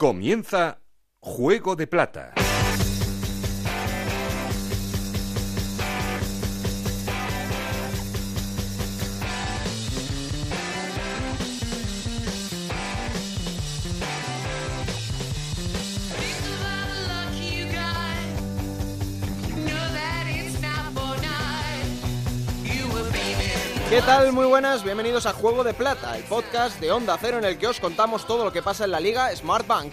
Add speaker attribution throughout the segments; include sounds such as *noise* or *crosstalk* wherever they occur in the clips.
Speaker 1: Comienza Juego de Plata.
Speaker 2: ¿Qué tal? Muy buenas, bienvenidos a Juego de Plata, el podcast de Onda Cero en el que os contamos todo lo que pasa en la liga Smart Bank.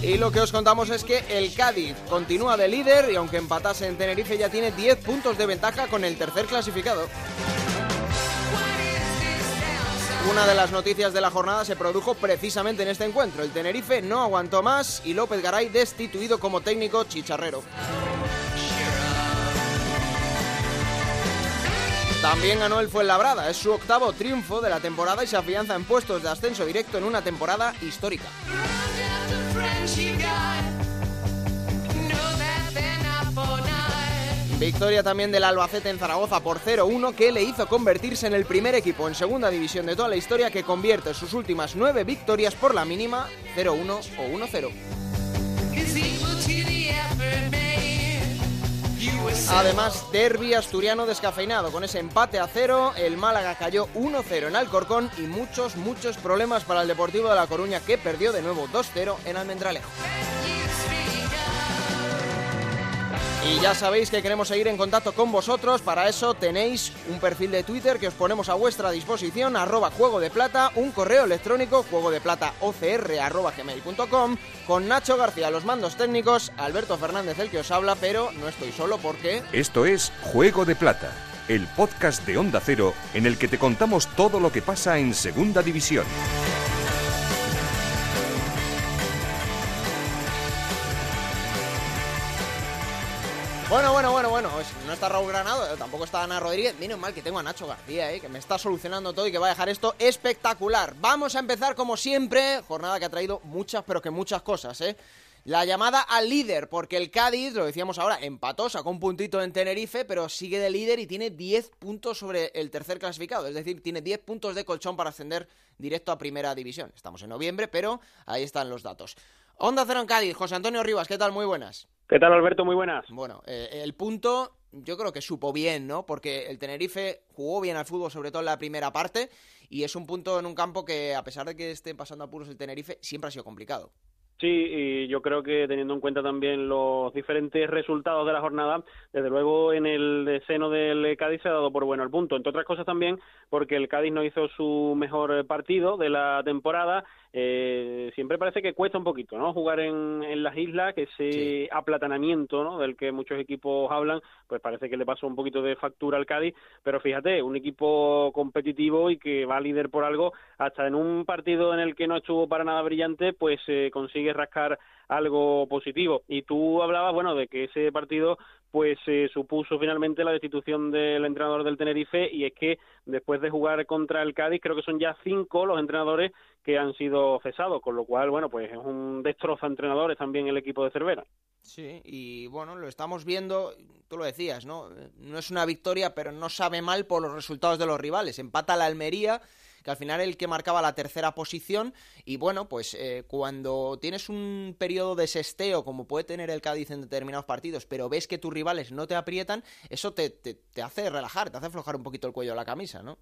Speaker 2: Y lo que os contamos es que el Cádiz continúa de líder y aunque empatase en Tenerife ya tiene 10 puntos de ventaja con el tercer clasificado. Una de las noticias de la jornada se produjo precisamente en este encuentro. El Tenerife no aguantó más y López Garay destituido como técnico chicharrero. También ganó el Fuenlabrada, es su octavo triunfo de la temporada y se afianza en puestos de ascenso directo en una temporada histórica. Victoria también del Albacete en Zaragoza por 0-1 que le hizo convertirse en el primer equipo en segunda división de toda la historia que convierte sus últimas nueve victorias por la mínima 0-1 o 1-0. Además, derby asturiano descafeinado. Con ese empate a cero, el Málaga cayó 1-0 en Alcorcón y muchos, muchos problemas para el Deportivo de La Coruña que perdió de nuevo 2-0 en Almendralejo. Y ya sabéis que queremos seguir en contacto con vosotros. Para eso tenéis un perfil de Twitter que os ponemos a vuestra disposición, arroba juego de plata, un correo electrónico, juego de plata arroba gmail.com, con Nacho García, los mandos técnicos, Alberto Fernández el que os habla, pero no estoy solo porque...
Speaker 1: Esto es Juego de Plata, el podcast de Onda Cero en el que te contamos todo lo que pasa en Segunda División.
Speaker 2: No está Raúl Granado, tampoco está Ana Rodríguez. Menos mal que tengo a Nacho García, ¿eh? que me está solucionando todo y que va a dejar esto espectacular. Vamos a empezar como siempre. Jornada que ha traído muchas, pero que muchas cosas, ¿eh? La llamada al líder, porque el Cádiz, lo decíamos ahora, empató, sacó un puntito en Tenerife, pero sigue de líder y tiene 10 puntos sobre el tercer clasificado. Es decir, tiene 10 puntos de colchón para ascender directo a primera división. Estamos en noviembre, pero ahí están los datos. Onda Cero en Cádiz, José Antonio Rivas, ¿qué tal? Muy buenas.
Speaker 3: ¿Qué tal, Alberto? Muy buenas.
Speaker 2: Bueno, eh, el punto yo creo que supo bien, ¿no? Porque el Tenerife jugó bien al fútbol, sobre todo en la primera parte, y es un punto en un campo que, a pesar de que estén pasando apuros el Tenerife, siempre ha sido complicado.
Speaker 3: Sí, y yo creo que teniendo en cuenta también los diferentes resultados de la jornada, desde luego en el seno del Cádiz se ha dado por bueno el punto. Entre otras cosas también porque el Cádiz no hizo su mejor partido de la temporada. Eh, siempre parece que cuesta un poquito, ¿no? Jugar en, en las islas, que ese aplatanamiento, ¿no? Del que muchos equipos hablan, pues parece que le pasó un poquito de factura al Cádiz. Pero fíjate, un equipo competitivo y que va líder por algo, hasta en un partido en el que no estuvo para nada brillante, pues eh, consigue rascar algo positivo. Y tú hablabas, bueno, de que ese partido pues se supuso finalmente la destitución del entrenador del Tenerife y es que después de jugar contra el Cádiz creo que son ya cinco los entrenadores que han sido cesados, con lo cual, bueno, pues es un destrozo a entrenadores también el equipo de Cervera.
Speaker 2: Sí, y bueno, lo estamos viendo, tú lo decías, ¿no? No es una victoria, pero no sabe mal por los resultados de los rivales. Empata la Almería que al final el que marcaba la tercera posición y bueno, pues eh, cuando tienes un periodo de sesteo como puede tener el Cádiz en determinados partidos, pero ves que tus rivales no te aprietan, eso te, te, te hace relajar, te hace aflojar un poquito el cuello de la camisa, ¿no?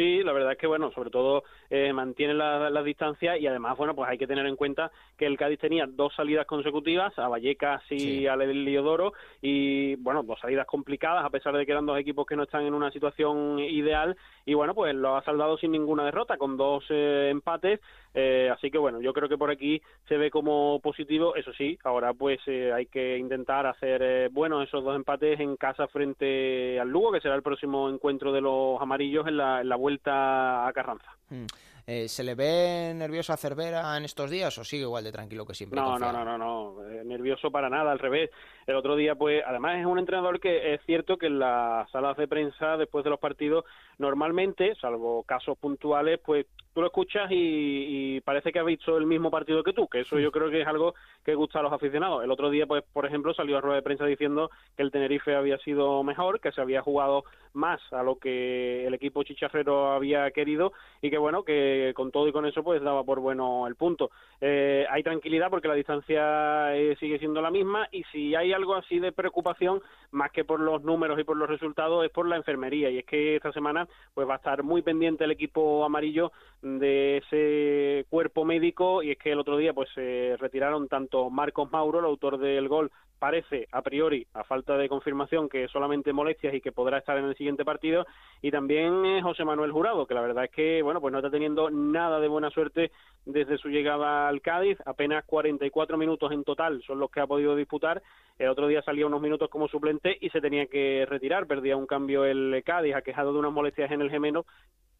Speaker 3: Sí, la verdad es que, bueno, sobre todo eh, mantiene las la distancias y además, bueno, pues hay que tener en cuenta que el Cádiz tenía dos salidas consecutivas, a Vallecas y sí. al Eliodoro, y, bueno, dos salidas complicadas, a pesar de que eran dos equipos que no están en una situación ideal, y, bueno, pues lo ha saldado sin ninguna derrota, con dos eh, empates, eh, así que, bueno, yo creo que por aquí se ve como positivo, eso sí, ahora pues eh, hay que intentar hacer eh, buenos esos dos empates en casa frente al Lugo, que será el próximo encuentro de los amarillos en la, en la vuelta a Carranza.
Speaker 2: Mm. Eh, ¿Se le ve nervioso a Cervera en estos días o sigue igual de tranquilo que siempre?
Speaker 3: No, no, no, no, no, eh, nervioso para nada, al revés. El otro día, pues, además es un entrenador que es cierto que en las salas de prensa, después de los partidos, normalmente, salvo casos puntuales, pues tú lo escuchas y, y, parece que ha visto el mismo partido que tú, que eso yo creo que es algo que gusta a los aficionados. El otro día, pues, por ejemplo, salió a rueda de prensa diciendo que el Tenerife había sido mejor, que se había jugado más a lo que el equipo chicharrero había querido y que bueno, que con todo y con eso pues daba por bueno el punto. Eh, hay tranquilidad porque la distancia eh, sigue siendo la misma y si hay algo así de preocupación, más que por los números y por los resultados, es por la enfermería y es que esta semana pues va a estar muy pendiente el equipo amarillo de ese cuerpo médico. Y es que el otro día pues se retiraron tanto Marcos Mauro, el autor del gol, parece a priori, a falta de confirmación, que solamente molestias y que podrá estar en el siguiente partido, y también José Manuel Jurado, que la verdad es que, bueno, pues no está teniendo nada de buena suerte desde su llegada al Cádiz, apenas 44 minutos en total son los que ha podido disputar, el otro día salía unos minutos como suplente y se tenía que retirar, perdía un cambio el Cádiz, ha quejado de unas molestias en el gemelo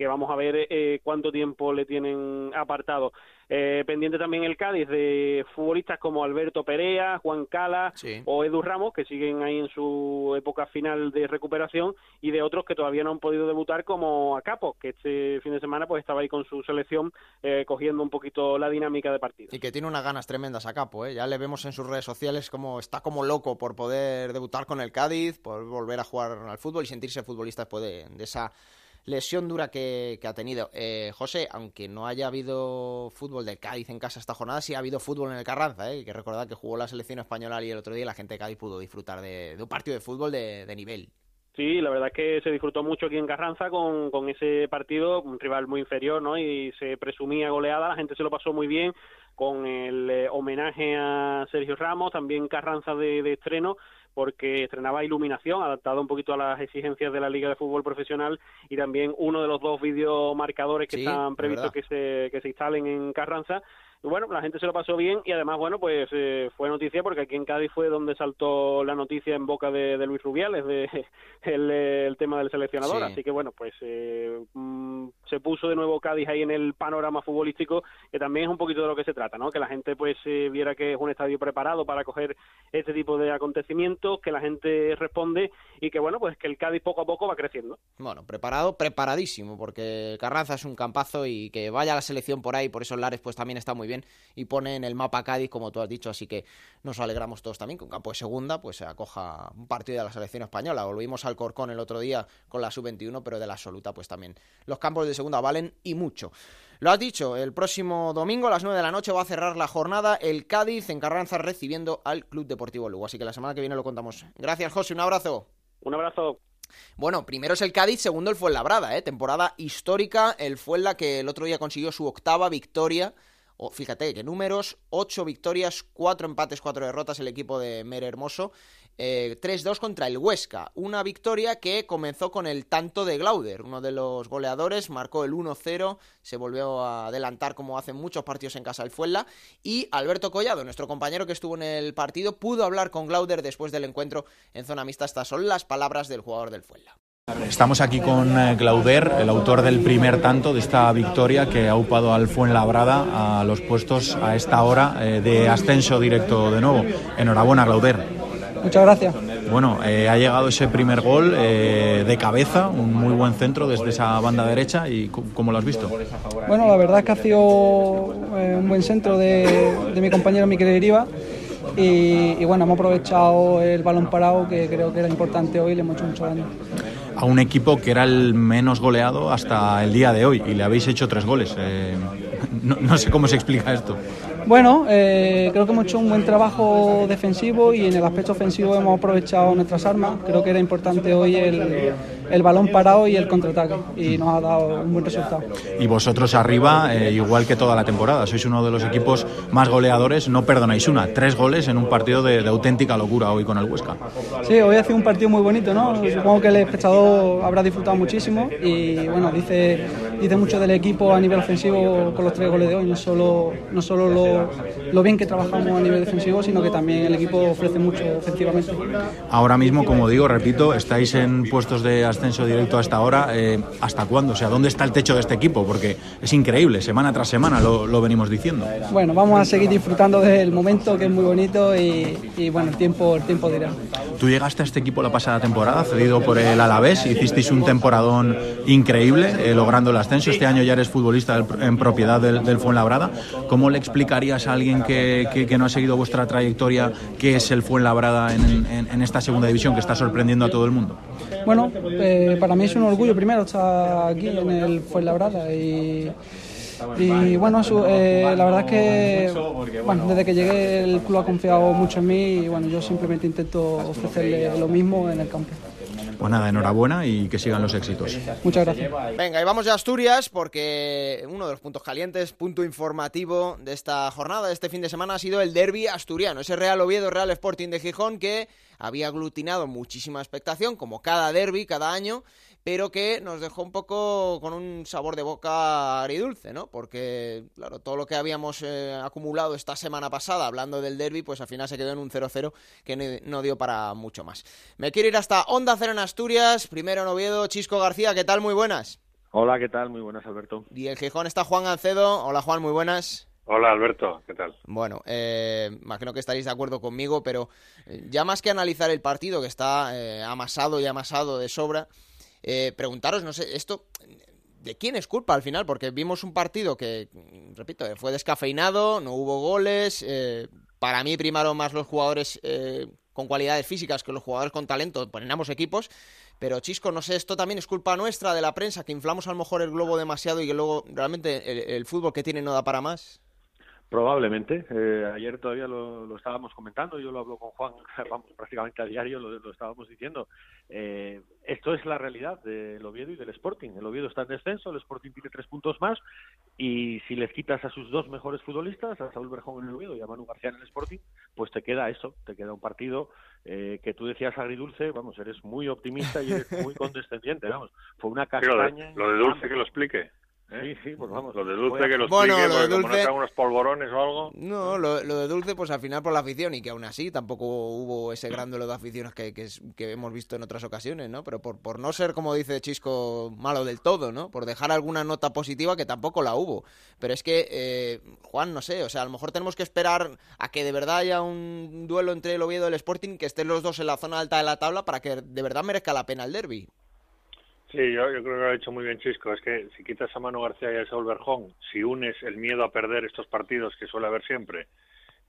Speaker 3: que vamos a ver eh, cuánto tiempo le tienen apartado. Eh, pendiente también el Cádiz de futbolistas como Alberto Perea, Juan Cala o Edu Ramos, que siguen ahí en su época final de recuperación, y de otros que todavía no han podido debutar, como Acapo, que este fin de semana pues estaba ahí con su selección eh, cogiendo un poquito la dinámica de partido.
Speaker 2: Y que tiene unas ganas tremendas a Capo, ¿eh? ya le vemos en sus redes sociales como está como loco por poder debutar con el Cádiz, por volver a jugar al fútbol y sentirse futbolista después de esa lesión dura que, ha tenido. Eh, José, aunque no haya habido fútbol de Cádiz en casa esta jornada, sí ha habido fútbol en el Carranza, ¿eh? que recordar que jugó la selección española y el otro día la gente de Cádiz pudo disfrutar de, un partido de fútbol de, nivel.
Speaker 3: Sí, la verdad es que se disfrutó mucho aquí en Carranza con, con ese partido, un rival muy inferior, ¿no? Y se presumía goleada, la gente se lo pasó muy bien con el eh, homenaje a Sergio Ramos, también Carranza de estreno porque estrenaba Iluminación, adaptado un poquito a las exigencias de la Liga de Fútbol Profesional y también uno de los dos videomarcadores que están previstos que se, que se instalen en Carranza bueno, la gente se lo pasó bien y además, bueno, pues eh, fue noticia porque aquí en Cádiz fue donde saltó la noticia en boca de, Luis Rubiales, de *laughs* el, tema del seleccionador. Así que bueno, pues eh, mm, se puso de nuevo Cádiz ahí en el panorama futbolístico, que también es un poquito de lo que se trata, ¿no? Que la gente pues eh, viera que es un estadio preparado para coger este tipo de acontecimientos, que la gente responde y que bueno, pues que el Cádiz poco a poco va creciendo.
Speaker 2: Bueno, preparado, preparadísimo, porque Carranza es un campazo y que vaya la selección por ahí, por esos lares, pues también está muy bien y pone en el mapa Cádiz, como tú has dicho, así que nos alegramos todos también que un campo de segunda pues se acoja un partido de la selección española. Volvimos al Corcón el otro día con la sub-21, pero de la absoluta pues también los campos de segunda valen y mucho. Lo has dicho, el próximo domingo a las 9 de la noche va a cerrar la jornada el Cádiz en Carranza recibiendo al Club Deportivo Lugo, así que la semana que viene lo contamos. Gracias, José, un abrazo.
Speaker 3: Un abrazo.
Speaker 2: Bueno, primero es el Cádiz, segundo el Fuenlabrada, ¿eh? temporada histórica, el Fuenla que el otro día consiguió su octava victoria fíjate, que números, 8 victorias, 4 empates, 4 derrotas el equipo de Mere Hermoso. 3-2 eh, contra el Huesca. Una victoria que comenzó con el tanto de Glauder, uno de los goleadores, marcó el 1-0, se volvió a adelantar como hacen muchos partidos en casa el Fuenla. Y Alberto Collado, nuestro compañero que estuvo en el partido, pudo hablar con Glauder después del encuentro en zona mixta. Estas son las palabras del jugador del Fuenla.
Speaker 4: Estamos aquí con eh, Clauder, el autor del primer tanto de esta victoria que ha upado al Fuenlabrada a los puestos a esta hora eh, de ascenso directo de nuevo. Enhorabuena, Clauder.
Speaker 5: Muchas gracias.
Speaker 4: Bueno, eh, ha llegado ese primer gol de cabeza, un muy buen centro desde esa banda derecha y ¿cómo lo has visto?
Speaker 5: Bueno, la verdad es que ha sido un buen centro de, mi compañero Miquel Iriba y, y, bueno, hemos aprovechado el balón parado que creo que era importante hoy y le hemos hecho mucho daño
Speaker 4: a un equipo que era el menos goleado hasta el día de hoy y le habéis hecho tres goles. Eh, *laughs* no, sé cómo se explica esto.
Speaker 5: Bueno, eh, creo que hemos hecho un buen trabajo defensivo y en el aspecto ofensivo hemos aprovechado nuestras armas. Creo que era importante hoy el, el balón parado y el contraataque y nos ha dado un buen resultado.
Speaker 4: Y vosotros arriba, eh, igual que toda la temporada, sois uno de los equipos más goleadores, no perdonáis una, tres goles en un partido de, auténtica locura hoy con el Huesca.
Speaker 5: Sí, hoy ha sido un partido muy bonito, ¿no? Supongo que el espectador habrá disfrutado muchísimo y bueno, dice, dice mucho del equipo a nivel ofensivo con los tres goles de hoy, no solo, no solo lo, lo bien que trabajamos a nivel defensivo, sino que también el equipo ofrece mucho ofensivamente.
Speaker 4: Ahora mismo, como digo, repito, estáis en puestos de ascenso directo hasta ahora, eh, ¿hasta cuándo? O sea, ¿dónde está el techo de este equipo? Porque es increíble, semana tras semana lo, venimos diciendo.
Speaker 5: Bueno, vamos a seguir disfrutando del momento que es muy bonito y, bueno, el tiempo, el tiempo dirá.
Speaker 4: Tú llegaste a este equipo la pasada temporada, cedido por el Alavés, hicisteis un temporadón increíble, eh, logrando el ascenso. Este año ya eres futbolista en propiedad del, del Fuenlabrada. ¿Cómo le explicarías a alguien que, que, no ha seguido vuestra trayectoria qué es el Fuenlabrada en, en, en esta segunda división que está sorprendiendo a todo el mundo?
Speaker 5: Bueno, eh, para mí es un orgullo primero estar aquí en el Fuenlabrada y y bueno, eh, la verdad es que bueno, desde que llegué el club ha confiado mucho en mí y bueno, yo simplemente intento ofrecerle lo mismo en el campo.
Speaker 4: Pues nada, enhorabuena y que sigan los éxitos.
Speaker 5: Muchas gracias.
Speaker 2: Venga, y vamos a Asturias porque uno de los puntos calientes, punto informativo de esta jornada, de este fin de semana, ha sido el derby asturiano, ese Real Oviedo, Real Sporting de Gijón que había aglutinado muchísima expectación, como cada derby, cada año, pero que nos dejó un poco con un sabor de boca agridulce, ¿no? Porque, claro, todo lo que habíamos eh, acumulado esta semana pasada hablando del derby, pues al final se quedó en un 0-0 que no dio para mucho más. Me quiero ir hasta Onda Cero en Asturias, primero en Oviedo, Chisco García, ¿qué tal? Muy buenas.
Speaker 6: Hola, ¿qué tal? Muy buenas, Alberto.
Speaker 2: Y el Gijón está Juan Gancedo. Hola, Juan, muy buenas.
Speaker 6: Hola Alberto, ¿qué tal?
Speaker 2: Bueno, eh, imagino que estaréis de acuerdo conmigo, pero eh, ya más que analizar el partido, que está amasado y amasado de sobra, eh, preguntaros, no sé, esto, ¿de quién es culpa al final? Porque vimos un partido que, repito, eh, fue descafeinado, no hubo goles, eh, para mí primaron más los jugadores con cualidades físicas que los jugadores con talento, ponemos equipos, pero Chisco, no sé, esto también es culpa nuestra de la prensa, que inflamos a lo mejor el globo demasiado y que luego realmente el fútbol que tiene no da para más.
Speaker 6: Probablemente. Eh, ayer todavía lo, estábamos comentando, yo lo hablo con Juan *laughs* vamos, prácticamente a diario, lo, estábamos diciendo. Eh, esto es la realidad del Oviedo y del Sporting. El Oviedo está en descenso, el Sporting tiene tres puntos más y si les quitas a sus dos mejores futbolistas, a Saúl Berjón en el Oviedo y a Manu García en el Sporting, pues te queda eso, te queda un partido eh, que tú decías agridulce, vamos, eres muy optimista y eres muy *laughs* condescendiente, vamos. Fue una castaña.
Speaker 7: lo de dulce que lo explique.
Speaker 6: ¿Eh? Sí, sí, pues vamos.
Speaker 7: Lo de dulce que los bueno, lo de dulce... como unos polvorones o algo.
Speaker 2: No, lo, de dulce, pues al final por la afición, y que aún así tampoco hubo ese gran duelo de aficiones que, que, hemos visto en otras ocasiones, ¿no? Pero por, por no ser, como dice Chisco, malo del todo, ¿no? Por dejar alguna nota positiva que tampoco la hubo. Pero es que, eh, Juan, no sé, o sea, a lo mejor tenemos que esperar a que de verdad haya un duelo entre el Oviedo y el Sporting, que estén los dos en la zona alta de la tabla para que de verdad merezca la pena el derby.
Speaker 7: Sí, yo, creo que lo ha dicho muy bien Chisco. Es que si quitas a Manu García y a Saúl Berjón, si unes el miedo a perder estos partidos que suele haber siempre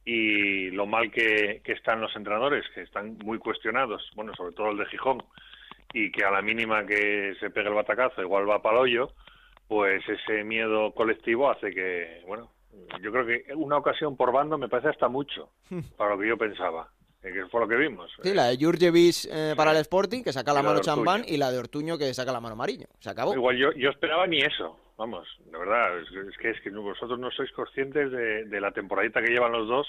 Speaker 7: y lo mal que, están los entrenadores, que están muy cuestionados, bueno, sobre todo el de Gijón, y que a la mínima que se pegue el batacazo igual va para el hoyo, pues ese miedo colectivo hace que, bueno, yo creo que una ocasión por bando me parece hasta mucho *laughs* para lo que yo pensaba que fue lo que vimos.
Speaker 2: Sí, la de Jurjevic eh, para el Sporting, que saca la, mano Champán, y la de Ortuño, que saca la mano Mariño. Se acabó.
Speaker 7: Igual yo, yo esperaba ni eso, vamos, de verdad. Es, que, es que vosotros no sois conscientes de, la temporadita que llevan los dos.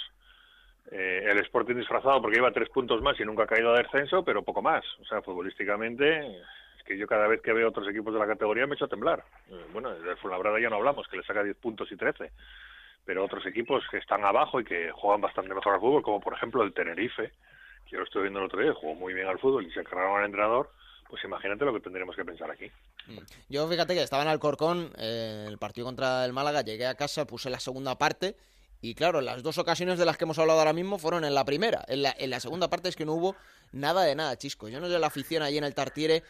Speaker 7: Eh, el Sporting disfrazado porque lleva tres puntos más y nunca ha caído de descenso, pero poco más. O sea, futbolísticamente, es que yo cada vez que veo otros equipos de la categoría me echo a temblar. Eh, bueno, de Fuenlabrada ya no hablamos, que le saca 10 puntos y 13 pero otros equipos que están abajo y que juegan bastante mejor al fútbol, como por ejemplo el Tenerife, que yo lo estoy viendo el otro día, jugó muy bien al fútbol y se encargaron al entrenador, pues imagínate lo que tendríamos que pensar aquí.
Speaker 2: Mm. Yo fíjate que estaba en Alcorcón, eh, el partido contra el Málaga, llegué a casa, puse la segunda parte y claro, las dos ocasiones de las que hemos hablado ahora mismo fueron en la primera. En la, en la segunda parte es que no hubo nada de nada, chisco. Yo no sé la afición allí en el Tartiere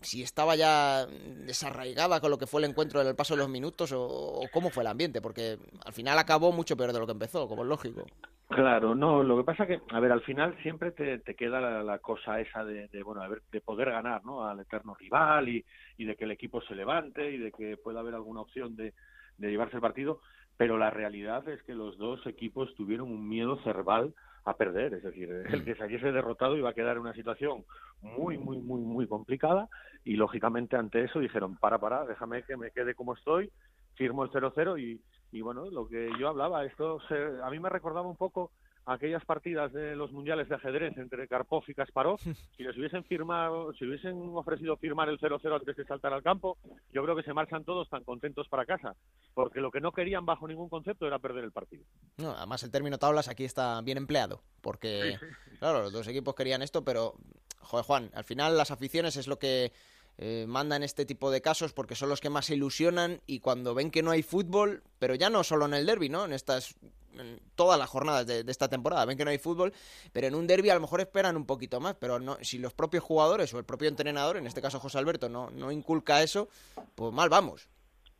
Speaker 2: si estaba ya desarraigada con lo que fue el encuentro en el paso de los minutos o, cómo fue el ambiente, porque al final acabó mucho peor de lo que empezó, como es lógico.
Speaker 6: Claro, no, lo que pasa que, a ver, al final siempre te, queda la, cosa esa de, bueno, de poder ganar, ¿no? Al eterno rival y, y, de que el equipo se levante y de que pueda haber alguna opción de, de llevarse el partido, pero la realidad es que los dos equipos tuvieron un miedo cerval a perder, es decir, el que saliese derrotado iba a quedar en una situación muy, muy, muy, muy complicada y lógicamente ante eso dijeron, para, para, déjame que me quede como estoy, firmo el 0-0 y, y bueno, lo que yo hablaba, esto a mí me recordaba un poco aquellas partidas de los mundiales de ajedrez entre Karpov y Kasparov, *laughs* si les hubiesen firmado, si hubiesen ofrecido firmar el 0-0 antes de saltar al campo, yo creo que se marchan todos tan contentos para casa, porque lo que no querían bajo ningún concepto era perder el partido.
Speaker 2: No, además el término tablas aquí está bien empleado, porque claro, los dos equipos querían esto, pero joder Juan, al final las aficiones es lo que eh, mandan este tipo de casos porque son los que más se ilusionan y cuando ven que no hay fútbol, pero ya no solo en el derby, ¿no? En estas en todas las jornadas de, esta temporada. Ven que no hay fútbol, pero en un derby a lo mejor esperan un poquito más. Pero no, si los propios jugadores o el propio entrenador, en este caso José Alberto, no, no inculca eso, pues mal vamos.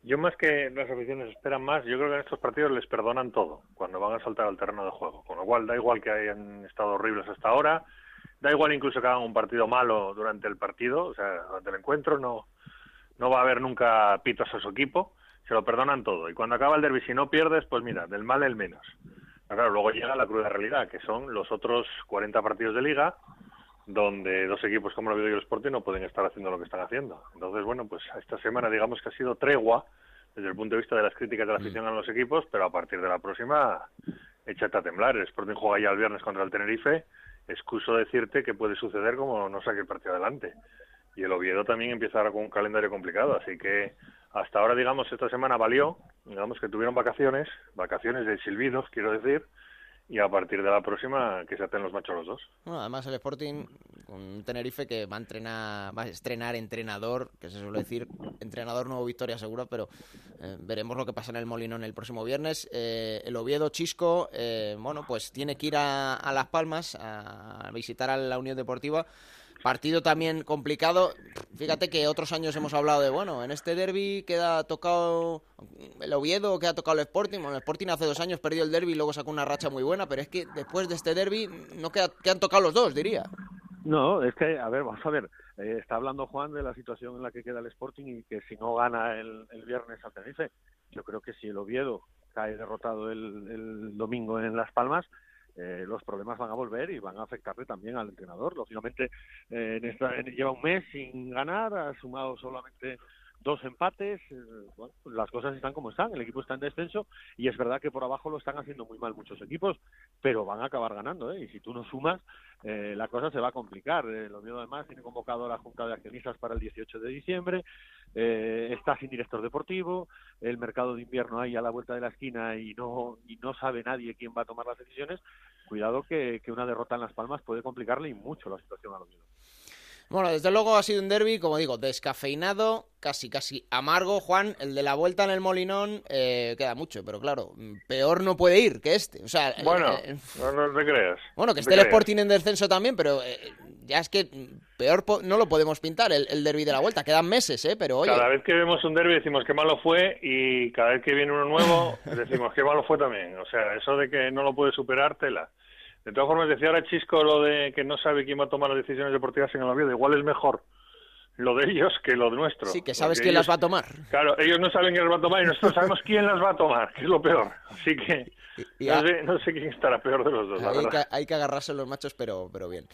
Speaker 7: Yo más que las aficiones esperan más, yo creo que en estos partidos les perdonan todo cuando van a saltar al terreno de juego. Con lo cual da igual que hayan estado horribles hasta ahora, da igual incluso que hagan un partido malo durante el partido, o sea, durante el encuentro no, no va a haber nunca pitos a su equipo, se lo perdonan todo. Y cuando acaba el derby, si no pierdes, pues mira, del mal el menos. claro, luego llega la cruda realidad, que son los otros 40 partidos de liga, donde dos equipos como el Oviedo y el Sporting no pueden estar haciendo lo que están haciendo. Entonces, bueno, pues esta semana digamos que ha sido tregua desde el punto de vista de las críticas de la afición a los equipos, pero a partir de la próxima, échate a temblar. El Sporting juega ya el viernes contra el Tenerife. Excuso decirte que puede suceder como no saque el partido adelante. Y el Oviedo también empieza ahora con un calendario complicado, así que hasta ahora, digamos, esta semana valió, digamos que tuvieron vacaciones, vacaciones de silbidos, quiero decir, y a partir de la próxima que se aten los machos los dos.
Speaker 2: Bueno, además el Sporting un Tenerife que va a entrenar, va a estrenar entrenador, que se suele decir entrenador nuevo victoria seguro, pero eh, veremos lo que pasa en el Molinón el próximo viernes. Eh, el Oviedo Chisco, eh, bueno, pues tiene que ir a, a Las Palmas a visitar a la Unión Deportiva Partido también complicado. Fíjate que otros años hemos hablado de, bueno, en este derby queda tocado el Oviedo, queda tocado el Sporting. Bueno, el Sporting hace dos años perdió el derby y luego sacó una racha muy buena, pero es que después de este derby no queda, han tocado los dos, diría.
Speaker 6: No, es que, a ver, vamos a ver. Eh, está hablando Juan de la situación en la que queda el Sporting y que si no gana el, viernes al Tenerife, yo creo que si el Oviedo cae derrotado el domingo en Las Palmas, eh, los problemas van a volver y van a afectarle también al entrenador. Lógicamente, eh, en esta, lleva un mes sin ganar, ha sumado solamente dos empates, eh, bueno, las cosas están como están, el equipo está en descenso y es verdad que por abajo lo están haciendo muy mal muchos equipos, pero van a acabar ganando, ¿eh? y si tú no sumas, eh, la cosa se va a complicar. Eh, lo mismo además tiene convocado la Junta de Accionistas para el 18 de diciembre, eh, está sin director deportivo, el mercado de invierno ahí a la vuelta de la esquina y no, y no sabe nadie quién va a tomar las decisiones, cuidado que, que una derrota en Las Palmas puede complicarle y mucho la situación a lo mismo.
Speaker 2: Bueno, desde luego ha sido un derby, como digo, descafeinado, casi casi amargo. Juan, el de la vuelta en el Molinón eh, queda mucho, pero claro, peor no puede ir que este. O sea,
Speaker 7: bueno, eh, no, te creas.
Speaker 2: Bueno, que esté el Sporting en descenso también, pero eh, ya es que peor no lo podemos pintar el, el derby de la vuelta. Quedan meses, ¿eh? Pero oye.
Speaker 7: Cada vez que vemos un derby decimos que malo fue y cada vez que viene uno nuevo *laughs* decimos que malo fue también. O sea, eso de que no lo puede superar, tela. De todas formas, decía ahora Chisco lo de que no sabe quién va a tomar las decisiones deportivas en el Oviedo. Igual es mejor lo de ellos que lo de nuestro.
Speaker 2: Sí, que sabes quién las va a tomar.
Speaker 7: Claro, ellos no saben quién las va a tomar y nosotros sabemos quién las va a tomar, que es lo peor. Así que no, sé, quién estará peor de los dos.
Speaker 2: Hay, que, hay que agarrarse los machos, pero, pero bien.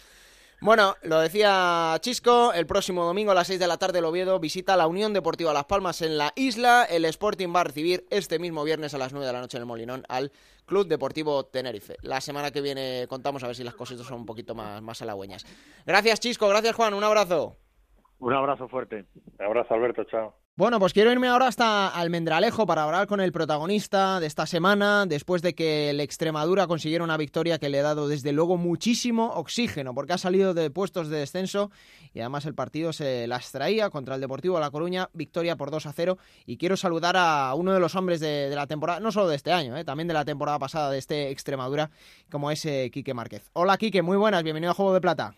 Speaker 2: Bueno, lo decía Chisco, el próximo domingo a las 6 de la tarde el Oviedo visita la Unión Deportiva Las Palmas en la isla. El Sporting va a recibir este mismo viernes a las 9 de la noche en el Molinón al Club Deportivo Tenerife. La semana que viene contamos a ver si las cositas son un poquito más, más halagüeñas. Gracias Chisco, gracias Juan, un abrazo.
Speaker 6: Un abrazo fuerte.
Speaker 7: Un abrazo Alberto, chao.
Speaker 2: Bueno, pues quiero irme ahora hasta Almendralejo para hablar con el protagonista de esta semana, después de que el Extremadura consiguiera una victoria que le ha dado desde luego muchísimo oxígeno, porque ha salido de puestos de descenso y además el partido se las traía contra el Deportivo de La Coruña, victoria por 2 a 0. Y quiero saludar a uno de los hombres de, la temporada, no solo de este año, eh, también de la temporada pasada de este Extremadura, como es eh, Quique Márquez. Hola Quique, muy buenas, bienvenido a Juego de Plata.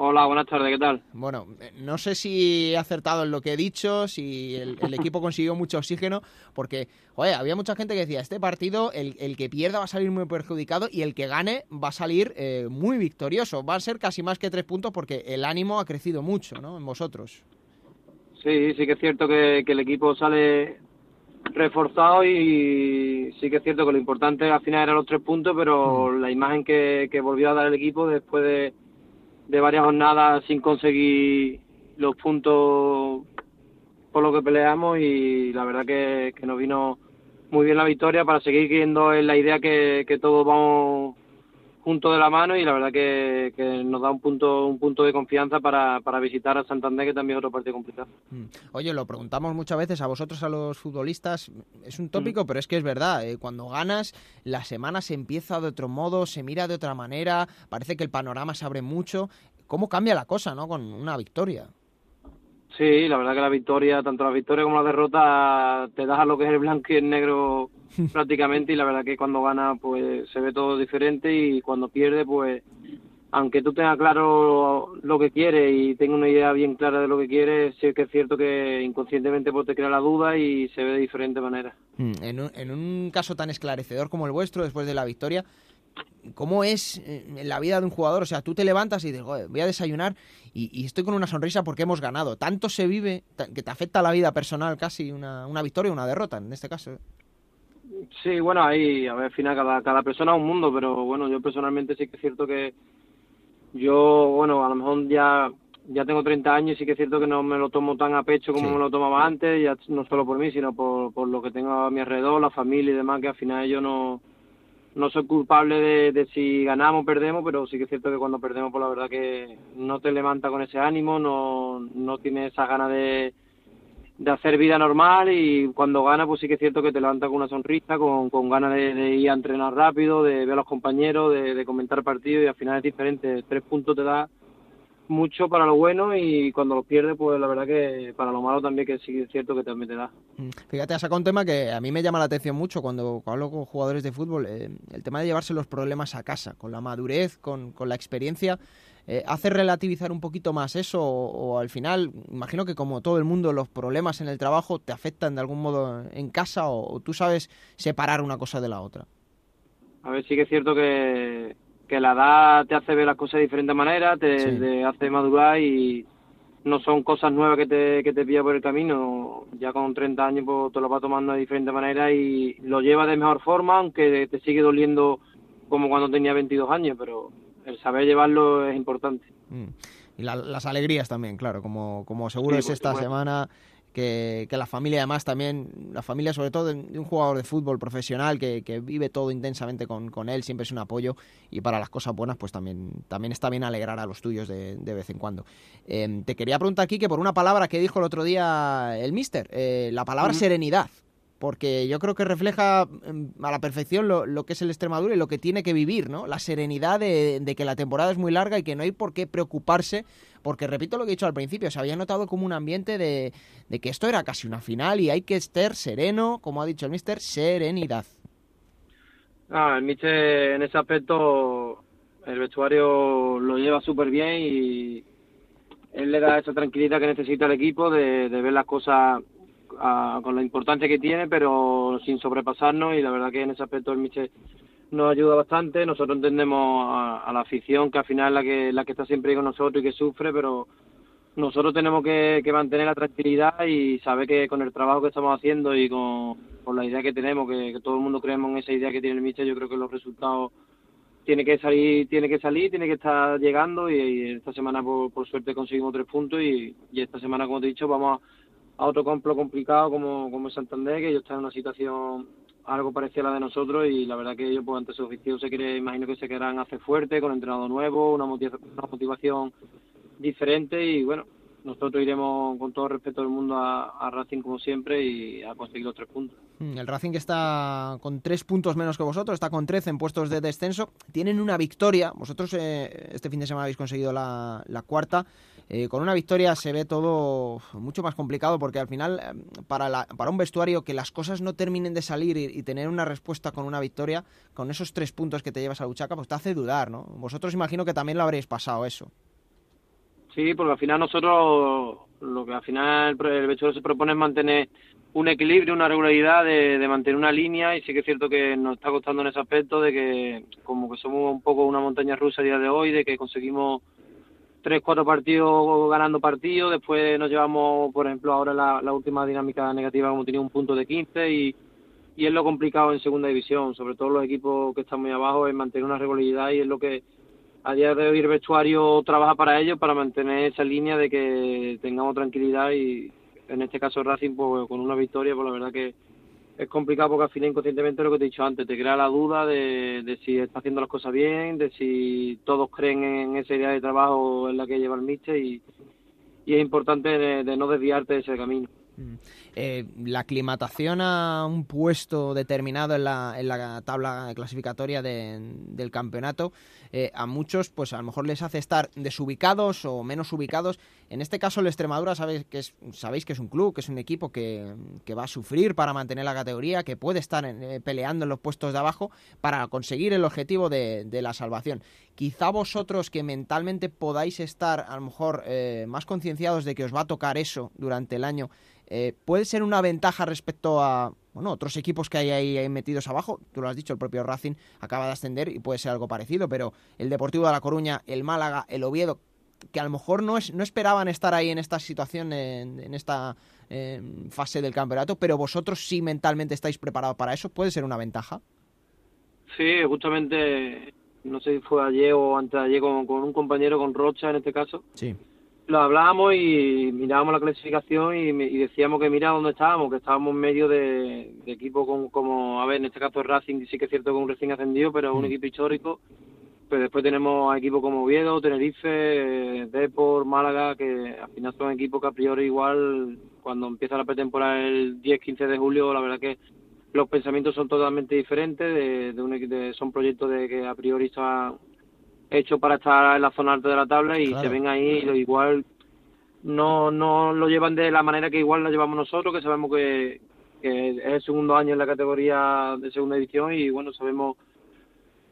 Speaker 8: Hola, buenas tardes, ¿qué tal?
Speaker 2: Bueno, no sé si he acertado en lo que he dicho, si el, equipo consiguió mucho oxígeno, porque, joder, había mucha gente que decía, este partido, el, el que pierda va a salir muy perjudicado y el que gane va a salir eh, muy victorioso. Va a ser casi más que tres puntos porque el ánimo ha crecido mucho, ¿no? En vosotros.
Speaker 8: Sí, sí que es cierto que, el equipo sale reforzado y sí que es cierto que lo importante al final eran los tres puntos, pero mm. la imagen que volvió a dar el equipo después de de varias jornadas sin conseguir los puntos por lo que peleamos y la verdad que, nos vino muy bien la victoria para seguir viendo en la idea que todos vamos punto de la mano y la verdad que, nos da un punto un punto de confianza para, para, visitar a Santander, que también es otro partido complicado.
Speaker 2: Mm. Oye, lo preguntamos muchas veces a vosotros, a los futbolistas, es un tópico, mm. pero es que es verdad, eh, cuando ganas, la semana se empieza de otro modo, se mira de otra manera, parece que el panorama se abre mucho. ¿Cómo cambia la cosa, no? Con una victoria.
Speaker 8: Sí, la verdad que la victoria, tanto la victoria como la derrota, te das a lo que es el blanco y el negro *laughs* prácticamente y la verdad que cuando gana pues se ve todo diferente y cuando pierde pues aunque tú tengas claro lo que quieres y tengas una idea bien clara de lo que quieres, sí que es cierto que inconscientemente pues, te crea la duda y se ve de diferente manera.
Speaker 2: Mm, en un, en un caso tan esclarecedor como el vuestro, después de la victoria, ¿cómo es eh, en la vida de un jugador? O sea, tú te levantas y dices, voy a desayunar y, estoy con una sonrisa porque hemos ganado. Tanto se vive que te afecta la vida personal casi una, una victoria o una derrota, en este caso.
Speaker 8: Sí, bueno, ahí, a ver, al final cada, cada persona es un mundo, pero bueno, yo personalmente sí que es cierto que yo, bueno, a lo mejor ya ya tengo 30 años y sí que es cierto que no me lo tomo tan a pecho como me lo tomaba antes, ya no solo por mí, sino por, por lo que tengo a mi alrededor, la familia y demás, que al final yo no, no soy culpable de, de si ganamos o perdemos, pero sí que es cierto que cuando perdemos, pues la verdad que no te levanta con ese ánimo, no, no tienes esa ganas de, de hacer vida normal y cuando gana pues sí que es cierto que te levanta con una sonrisa, con, con ganas de, ir a entrenar rápido, de ver a los compañeros, de, de comentar partidos y al final es diferente. Tres puntos te da mucho para lo bueno y cuando los pierdes, pues la verdad que para lo malo también que sí es cierto que también te da.
Speaker 2: Mm. Fíjate, has sacado un tema que a mí me llama la atención mucho cuando hablo con jugadores de fútbol, eh, el tema de llevarse los problemas a casa, con la madurez, con, con la experiencia. Eh, ¿Hace relativizar un poquito más eso o, al final, imagino que como todo el mundo, los problemas en el trabajo te afectan de algún modo en casa o, tú sabes separar una cosa de la otra?
Speaker 8: A ver, sí que es cierto que, que la edad te hace ver las cosas de diferente manera, te, hace madurar y no son cosas nuevas que te, que te pilla por el camino. Ya con 30 años pues, te lo vas tomando de diferente manera y lo llevas de mejor forma, aunque te sigue doliendo como cuando tenía 22 años, pero el saber llevarlo es importante. Mm.
Speaker 2: Y las alegrías también, claro, como, como seguro es esta semana que, que, la familia además también, la familia sobre todo de, un jugador de fútbol profesional que, que vive todo intensamente con, con, él, siempre es un apoyo y para las cosas buenas pues también, también está bien alegrar a los tuyos de, de vez en cuando. Em, te quería preguntar aquí que por una palabra que dijo el otro día el mister, eh, la palabra serenidad porque yo creo que refleja mm, a la perfección lo, que es el Extremadura y lo que tiene que vivir, ¿no? La serenidad de, que la temporada es muy larga y que no hay por qué preocuparse, porque repito lo que he dicho al principio, se había notado como un ambiente de, que esto era casi una final y hay que estar sereno, como ha dicho el mister, serenidad.
Speaker 8: Ah, el mister en ese aspecto, el vestuario lo lleva súper bien y él le da esa tranquilidad que necesita el equipo de ver las cosas con la importancia que tiene, pero sin sobrepasarnos y la verdad que en ese aspecto el Miche nos ayuda bastante. Nosotros entendemos a, la afición que al final es la que, la que está siempre con nosotros y que sufre, pero nosotros tenemos que, mantener la tranquilidad y saber que con el trabajo que estamos haciendo y con, la idea que tenemos, que, todo el mundo creemos en esa idea que tiene el Miche, yo creo que los resultados tiene que salir, tiene que salir, tiene que estar llegando y, esta semana por, por, suerte conseguimos tres puntos y, y esta semana, como te he dicho, vamos a a otro complo complicado como, como Santander, que ellos están en una situación algo parecida a la de nosotros y la verdad que ellos pues ante su oficio se quiere, imagino que se querrán hacer fuerte, con entrenador nuevo, una motivación diferente y bueno, nosotros iremos con todo respeto del mundo a, Racing como siempre y a conseguir los tres puntos.
Speaker 2: Mm, el Racing que está con tres puntos menos que vosotros, está con trece en puestos de descenso, tienen una victoria, vosotros eh, este fin de semana habéis conseguido la, cuarta, eh, con una victoria se ve todo mucho más complicado porque al final eh, para, para un vestuario que las cosas no terminen de salir y, tener una respuesta con una victoria, con esos tres puntos que te llevas a Luchaca, pues te hace dudar, ¿no? Vosotros imagino que también lo habréis pasado eso.
Speaker 8: Sí, porque al final nosotros lo que al final el vestuario se propone es mantener un equilibrio, una regularidad de, mantener una línea y sí que es cierto que nos está costando en ese aspecto de que como que somos un poco una montaña rusa a día de hoy, de que conseguimos tres, cuatro partidos ganando partidos, después nos llevamos, por ejemplo, ahora la, última dinámica negativa como tenía un punto de 15 y, y es lo complicado en segunda división, sobre todo los equipos que están muy abajo, es mantener una regularidad y es lo que a día de hoy el vestuario trabaja para ello, para mantener esa línea de que tengamos tranquilidad y en este caso Racing pues, con una victoria, pues la verdad que es complicado porque al final inconscientemente lo que te he dicho antes, te crea la duda de, si está haciendo las cosas bien, de si todos creen en esa idea de trabajo en la que lleva el míster y, es importante de, no desviarte de ese camino. Mm.
Speaker 2: Eh, la aclimatación a un puesto determinado en la, en la tabla clasificatoria del campeonato, eh, a muchos pues a lo mejor les hace estar desubicados o menos ubicados. En este caso el Extremadura sabéis que es, sabéis que es un club, que es un equipo que, va a sufrir para mantener la categoría, que puede estar eh, peleando en los puestos de abajo para conseguir el objetivo de, la salvación. Quizá vosotros que mentalmente podáis estar a lo mejor más concienciados de que os va a tocar eso durante el año, eh, ¿Puede ser una ventaja respecto a bueno, otros equipos que hay ahí metidos abajo? Tú lo has dicho, el propio Racing acaba de ascender y puede ser algo parecido, pero el Deportivo de La Coruña, el Málaga, el Oviedo, que a lo mejor no, es, no esperaban estar ahí en esta situación, en, esta fase del campeonato, pero vosotros sí mentalmente estáis preparados para eso, ¿puede ser una ventaja?
Speaker 8: Sí, justamente, no sé si fue ayer o antes de ayer con, con un compañero, con Rocha en este caso.
Speaker 2: Sí
Speaker 8: lo hablábamos y mirábamos la clasificación y, decíamos que mira dónde estábamos, que estábamos en medio de, equipos como, a ver, en este caso Racing sí que es cierto que es un recién ascendido, pero es un mm. equipo histórico. Pero después tenemos equipos como Oviedo, Tenerife, Depor, Málaga, que al final son equipos que a priori igual cuando empieza la pretemporada el 10-15 de julio, la verdad que los pensamientos son totalmente diferentes, de, de, son proyectos de que a priori están hecho para estar en la zona alta de la tabla y se ven ahí y igual no no lo llevan de la manera que igual lo llevamos nosotros, que sabemos que, que es el segundo año en la categoría de segunda edición y bueno, sabemos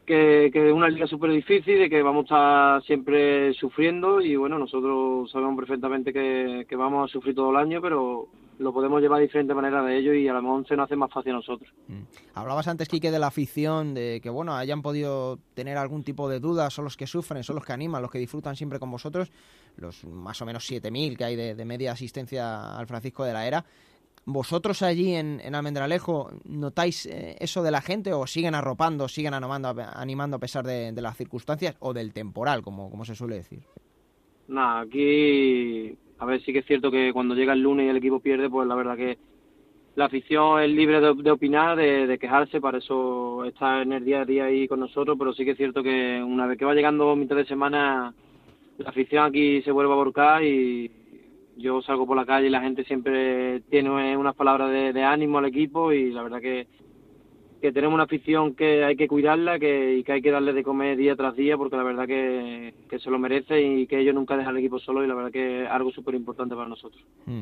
Speaker 8: que, que es una liga súper difícil, de que vamos a estar siempre sufriendo y bueno, nosotros sabemos perfectamente que, que vamos a sufrir todo el año, pero lo podemos llevar de diferente manera de ellos y a lo mejor se nos hace más fácil a nosotros. Mm.
Speaker 2: Hablabas antes, Quique, de la afición, de que bueno, hayan podido tener algún tipo de dudas, son los que sufren, son los que animan, los que disfrutan siempre con vosotros, los más o menos 7.000 que hay de, media asistencia al Francisco de la Era. ¿Vosotros allí en, en Almendralejo notáis eh, eso de la gente o siguen arropando, siguen animando, animando a pesar de, las circunstancias o del temporal, como, como se suele decir?
Speaker 8: Nada, aquí, a ver, sí que es cierto que cuando llega el lunes y el equipo pierde, pues la verdad que la afición es libre de, opinar, de, quejarse, para eso está en el día a día ahí con nosotros, pero sí que es cierto que una vez que va llegando mitad de semana, la afición aquí se vuelve a volcar y, yo salgo por la calle y la gente siempre tiene unas palabras de, ánimo al equipo y la verdad que, que tenemos una afición que hay que cuidarla que, y que hay que darle de comer día tras día porque la verdad que, que se lo merece y que ellos nunca dejan al equipo solo y la verdad que es algo súper importante para nosotros.
Speaker 2: Mm.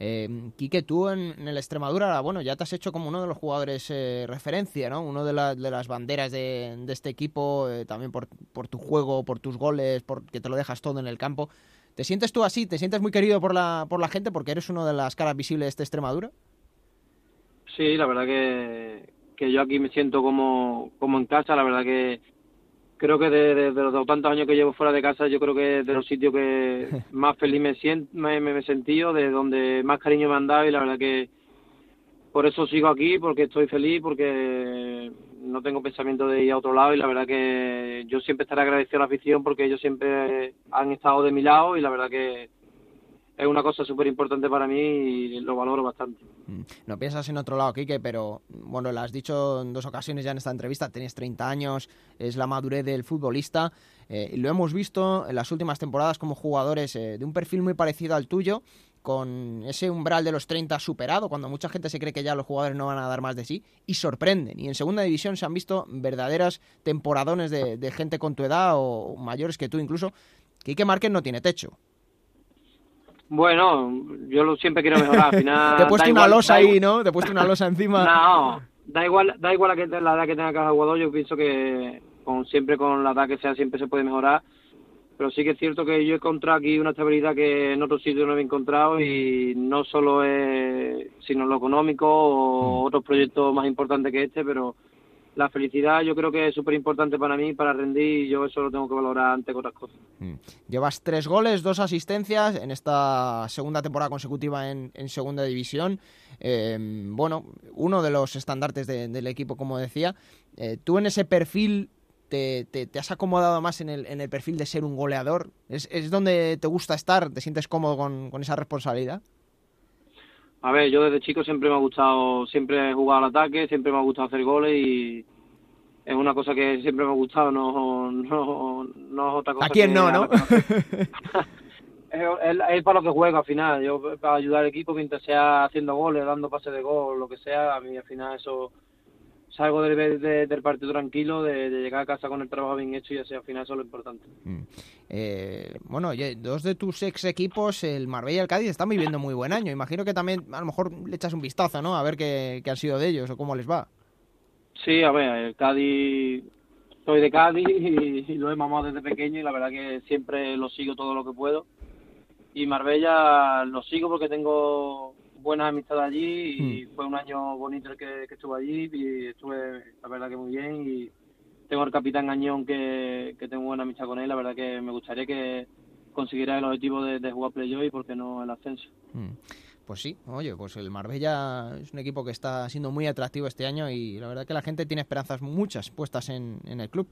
Speaker 2: Eh, Quique, tú en, el Extremadura, bueno, ya te has hecho como uno de los jugadores eh, referencia, ¿no? Uno de, de las banderas de, de este equipo, eh, también por, por tu juego, por tus goles, porque te lo dejas todo en el campo. ¿Te sientes tú así? ¿Te sientes muy querido por la, por la gente porque eres uno de las caras visibles de esta Extremadura?
Speaker 8: Sí, la verdad que, que yo aquí me siento como, como en casa, la verdad que creo que de, los tantos años que llevo fuera de casa, yo creo que es de los sitios que *laughs* más feliz me, siento, me, me, he sentido, de donde más cariño me han dado y la verdad que por eso sigo aquí, porque estoy feliz, porque no tengo pensamiento de ir a otro lado y la verdad que yo siempre estaré agradecido a la afición porque ellos siempre han estado de mi lado y la verdad que es una cosa súper importante para mí y lo valoro bastante.
Speaker 2: Mm. No piensas en otro lado, Kike, pero bueno, lo has dicho en dos ocasiones ya en esta entrevista, tienes 30 años, es la madurez del futbolista. Eh, lo hemos visto en las últimas temporadas como jugadores eh, de un perfil muy parecido al tuyo, con ese umbral de los 30 superado, cuando mucha gente se cree que ya los jugadores no van a dar más de sí, y sorprenden. Y en segunda división se han visto verdaderas temporadones de, gente con tu edad o mayores que tú incluso, que Ike Márquez no tiene techo.
Speaker 8: Bueno, yo lo, siempre quiero mejorar. Al final, *laughs*
Speaker 2: Te he puesto una losa ahí, ¿no? Te he puesto una losa encima.
Speaker 8: No, da igual, da igual la, la edad que tenga cada jugador. Yo pienso que con, siempre con la edad que sea, siempre se puede mejorar pero sí que es cierto que yo he encontrado aquí una estabilidad que en otros sitios no he encontrado y no solo es sino lo económico o mm. otros proyectos más importantes que este, pero la felicidad yo creo que es súper importante para mí, para rendir, y yo eso lo tengo que valorar antes que otras cosas. Mm.
Speaker 2: Llevas tres goles, dos asistencias en esta segunda temporada consecutiva en, segunda división. Em, bueno, uno de los estandartes del equipo, como decía. Eh, tú en ese perfil te, te, has acomodado más en el, en el perfil de ser un goleador? ¿Es, ¿Es donde te gusta estar? ¿Te sientes cómodo con, con esa responsabilidad?
Speaker 8: A ver, yo desde chico siempre me ha gustado, siempre he jugado al ataque, siempre me ha gustado hacer goles y es una cosa que siempre me ha gustado, no, no, no es otra cosa.
Speaker 2: ¿A quién no, no? *laughs*
Speaker 8: es, para lo que juega al final. Yo para ayudar al equipo, mientras sea haciendo goles, dando pases de gol, lo que sea, a mí al final eso salgo del, del partido tranquilo, de, llegar a casa con el trabajo bien hecho y así al final eso es lo importante. Mm.
Speaker 2: Eh, bueno, dos de tus ex equipos, el Marbella y el Cádiz, están viviendo muy buen año. Imagino que también a lo mejor le echas un vistazo, ¿no? A ver qué, qué han sido de ellos o cómo les va.
Speaker 8: Sí, a ver, el Cádiz, soy de Cádiz y, lo he mamado desde pequeño y la verdad que siempre lo sigo todo lo que puedo. Y Marbella lo sigo porque tengo buenas amistades allí y hmm. fue un año bonito el que, estuve allí y estuve, la verdad que muy bien y tengo al capitán Añón que, que tengo buena amistad con él, la verdad que me gustaría que consiguiera el objetivo de, de jugar playoff y por qué no el ascenso. Hmm.
Speaker 2: Pues sí, oye, pues el Marbella es un equipo que está siendo muy atractivo este año y la verdad que la gente tiene esperanzas muchas puestas en, el club.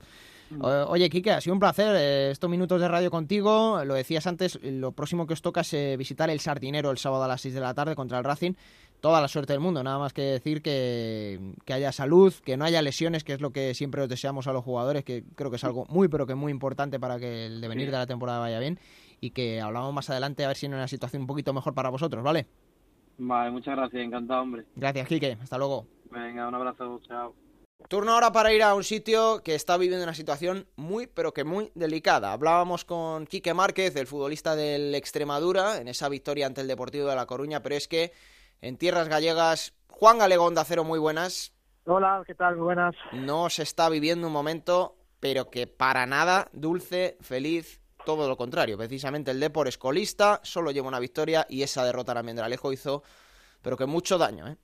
Speaker 2: Mm. Oye, Kike, ha sido un placer eh, estos minutos de radio contigo. Lo decías antes, lo próximo que os toca es eh, visitar el Sardinero el sábado a las 6 de la tarde contra el Racing. Toda la suerte del mundo, nada más que decir que, que haya salud, que no haya lesiones, que es lo que siempre os deseamos a los jugadores, que creo que es algo muy, pero que muy importante para que el devenir de la temporada vaya bien y que hablamos más adelante a ver si en una situación un poquito mejor para vosotros, ¿vale?
Speaker 8: Vale, muchas gracias, encantado, hombre.
Speaker 2: Gracias, Quique, hasta luego.
Speaker 8: Venga, un abrazo, chao.
Speaker 2: Turno ahora para ir a un sitio que está viviendo una situación muy, pero que muy delicada. Hablábamos con Quique Márquez, el futbolista del Extremadura, en esa victoria ante el Deportivo de La Coruña, pero es que en tierras gallegas, Juan Galegón de Acero, muy buenas.
Speaker 9: Hola, ¿qué tal? Muy buenas.
Speaker 2: No se está viviendo un momento, pero que para nada dulce, feliz todo lo contrario. Precisamente el Depor es colista, solo lleva una victoria y esa derrota a Almendralejo hizo, pero que mucho daño, ¿eh?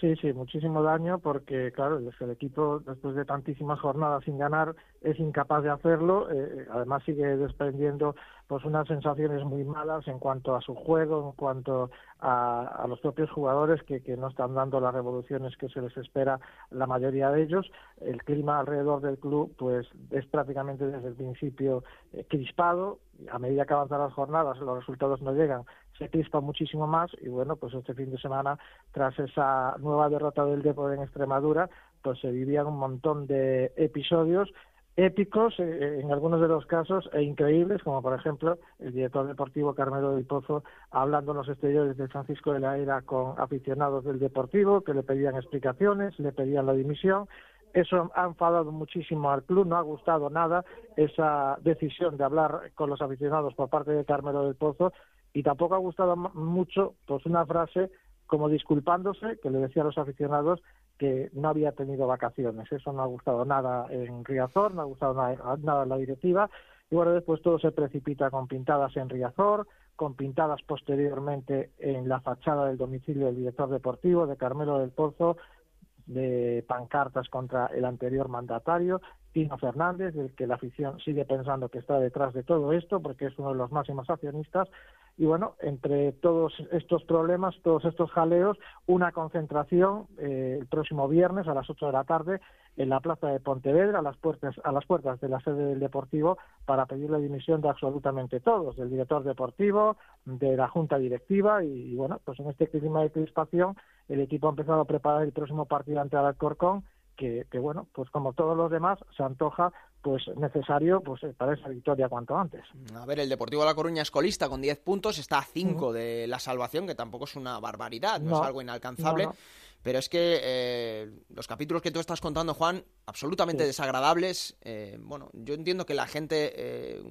Speaker 9: Sí, sí, muchísimo daño porque, claro, el equipo después de tantísimas jornadas sin ganar es incapaz de hacerlo. Eh, además sigue desprendiendo pues unas sensaciones muy malas en cuanto a su juego, en cuanto a, los propios jugadores que, no están dando las revoluciones que se les espera la mayoría de ellos. El clima alrededor del club pues es prácticamente desde el principio eh, crispado. A medida que avanzan las jornadas los resultados no llegan, se crispa muchísimo más y bueno, pues este fin de semana tras esa nueva derrota del Depor en Extremadura, pues se vivían un montón de episodios épicos eh, en algunos de los casos e increíbles, como por ejemplo el director deportivo Carmelo del Pozo hablando en los exteriores de Francisco de la Era con aficionados del Deportivo que le pedían explicaciones, le pedían la dimisión. Eso ha enfadado muchísimo al club, no ha gustado nada esa decisión de hablar con los aficionados por parte de Carmelo del Pozo y tampoco ha gustado mucho pues una frase como disculpándose que le decía a los aficionados que no había tenido vacaciones. Eso no ha gustado nada en Riazor, no ha gustado nada, en la directiva. Y bueno, después todo se precipita con pintadas en Riazor, con pintadas posteriormente en la fachada del domicilio del director deportivo de Carmelo del Pozo, de pancartas contra el anterior mandatario, Tino Fernández, del que la afición sigue pensando que está detrás de todo esto, porque es uno de los máximos accionistas, y bueno, entre todos estos problemas, todos estos jaleos, una concentración eh, el próximo viernes a las 8 de la tarde en la plaza de Pontevedra, a las puertas, a las puertas de la sede del Deportivo, para pedir la dimisión de absolutamente todos, del director deportivo, de la junta directiva, y, bueno, pues en este clima de crispación, el equipo ha empezado a preparar el próximo partido ante Alcorcón, que, que, bueno, pues como todos los demás, se antoja pues necesario pues eh, para esa victoria cuanto antes.
Speaker 2: A ver, el Deportivo de La Coruña es colista con 10 puntos, está a 5 de la salvación, que tampoco es una barbaridad, no, es algo inalcanzable. Pero es que eh, los capítulos que tú estás contando, Juan, absolutamente desagradables. Eh, bueno, yo entiendo que la gente,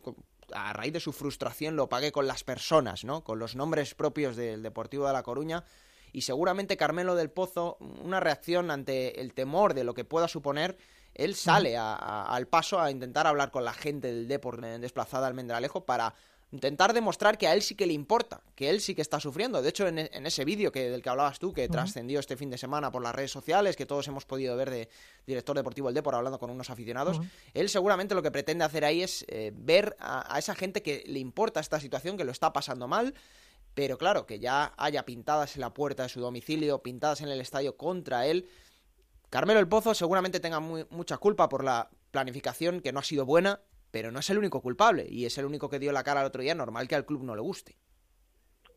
Speaker 2: a raíz de su frustración, lo pague con las personas, ¿no? Con los nombres propios del Deportivo de La Coruña y seguramente Carmelo del Pozo, una reacción ante el temor de lo que pueda suponer, él sale al paso a intentar hablar con la gente del Depor desplazada al Mendralejo para intentar demostrar que a él sí que le importa, que él sí que está sufriendo. De hecho, en, ese vídeo que, del que hablabas tú, que trascendió este fin de semana por las redes sociales, que todos hemos podido ver de director deportivo del Depor hablando con unos aficionados, él seguramente lo que pretende hacer ahí es eh, ver a, a, esa gente que le importa esta situación, que lo está pasando mal, pero claro, que ya haya pintadas en la puerta de su domicilio, pintadas en el estadio contra él. Carmelo el Pozo seguramente tenga mucha culpa por la planificación que no ha sido buena, pero no es el único culpable y es el único que dio la cara el otro día. Normal que al club no le guste.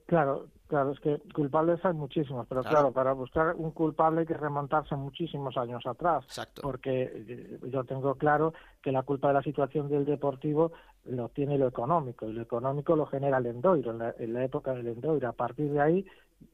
Speaker 9: Claro, claro, es que culpables hay muchísimos, pero claro. para buscar un culpable hay que remontarse muchísimos años atrás.
Speaker 2: Exacto.
Speaker 9: Porque eh, yo tengo claro que la culpa de la situación del Deportivo lo tiene lo económico, y lo económico lo genera el Endoiro, en la, en la época del Endoiro. A partir de ahí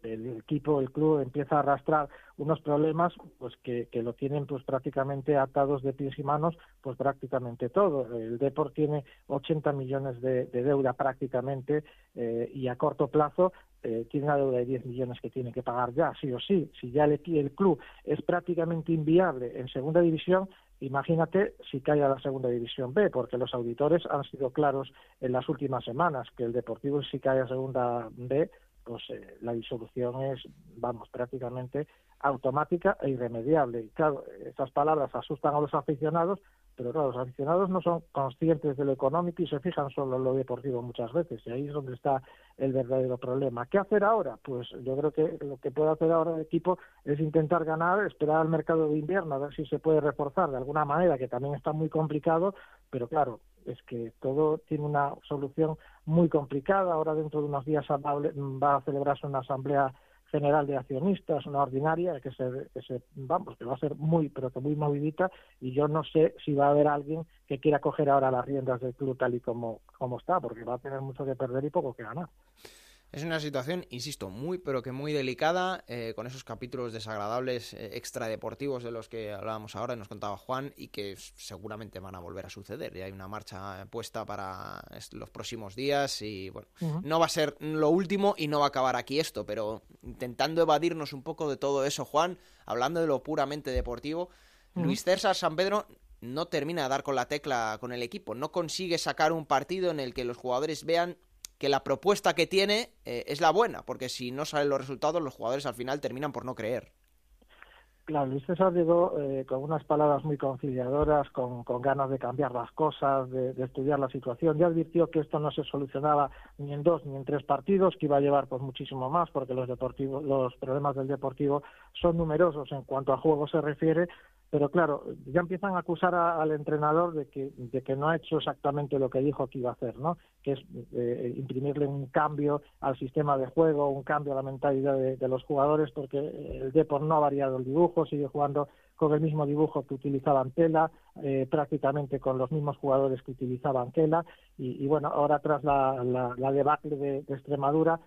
Speaker 9: el equipo, el club empieza a arrastrar unos problemas pues que, que lo tienen pues prácticamente atados de pies y manos pues prácticamente todo. El Deport tiene 80 millones de, de deuda prácticamente eh, y a corto plazo eh, tiene una deuda de 10 millones que tiene que pagar ya, sí o sí. Si ya el, el club es prácticamente inviable en segunda división, Imagínate si cae a la segunda división B, porque los auditores han sido claros en las últimas semanas que el Deportivo si cae a segunda B pues eh, la disolución es, vamos, prácticamente automática e irremediable. Y claro, esas palabras asustan a los aficionados, pero claro, los aficionados no son conscientes de lo económico y se fijan solo en lo deportivo muchas veces, y ahí es donde está el verdadero problema. ¿Qué hacer ahora? Pues yo creo que lo que puede hacer ahora el equipo es intentar ganar, esperar al mercado de invierno, a ver si se puede reforzar de alguna manera, que también está muy complicado, pero claro, es que todo tiene una solución muy complicada. Ahora dentro de unos días va a celebrarse una asamblea general de accionistas, una ordinaria que se, que se vamos que va a ser muy pero que muy movidita y yo no sé si va a haber alguien que quiera coger ahora las riendas del club tal y como, como está porque va a tener mucho que perder y poco que ganar.
Speaker 2: Es una situación, insisto, muy pero que muy delicada, eh, con esos capítulos desagradables eh, extradeportivos de los que hablábamos ahora, nos contaba Juan, y que seguramente van a volver a suceder. Y hay una marcha puesta para los próximos días y bueno, no va a ser lo último y no va a acabar aquí esto, pero intentando evadirnos un poco de todo eso, Juan, hablando de lo puramente deportivo, Luis César San Pedro no termina de dar con la tecla con el equipo, no consigue sacar un partido en el que los jugadores vean que la propuesta que tiene eh, es la buena, porque si no salen los resultados, los jugadores al final terminan por no creer.
Speaker 9: Claro, Luis César llegó eh, con unas palabras muy conciliadoras, con, con ganas de cambiar las cosas, de, estudiar la situación. Ya advirtió que esto no se solucionaba ni en dos ni en tres partidos, que iba a llevar pues muchísimo más, porque los deportivos, los problemas del deportivo son numerosos en cuanto a juego se refiere, pero claro, ya empiezan a acusar al entrenador de que, de que no ha hecho exactamente lo que dijo que iba a hacer, ¿no? Es eh, imprimirle un cambio al sistema de juego, un cambio a la mentalidad de, los jugadores, porque el Depor no ha variado el dibujo, sigue jugando con el mismo dibujo que utilizaba Antela, eh, prácticamente con los mismos jugadores que utilizaba Antela, y, y bueno, ahora tras la, debacle de, de Extremadura,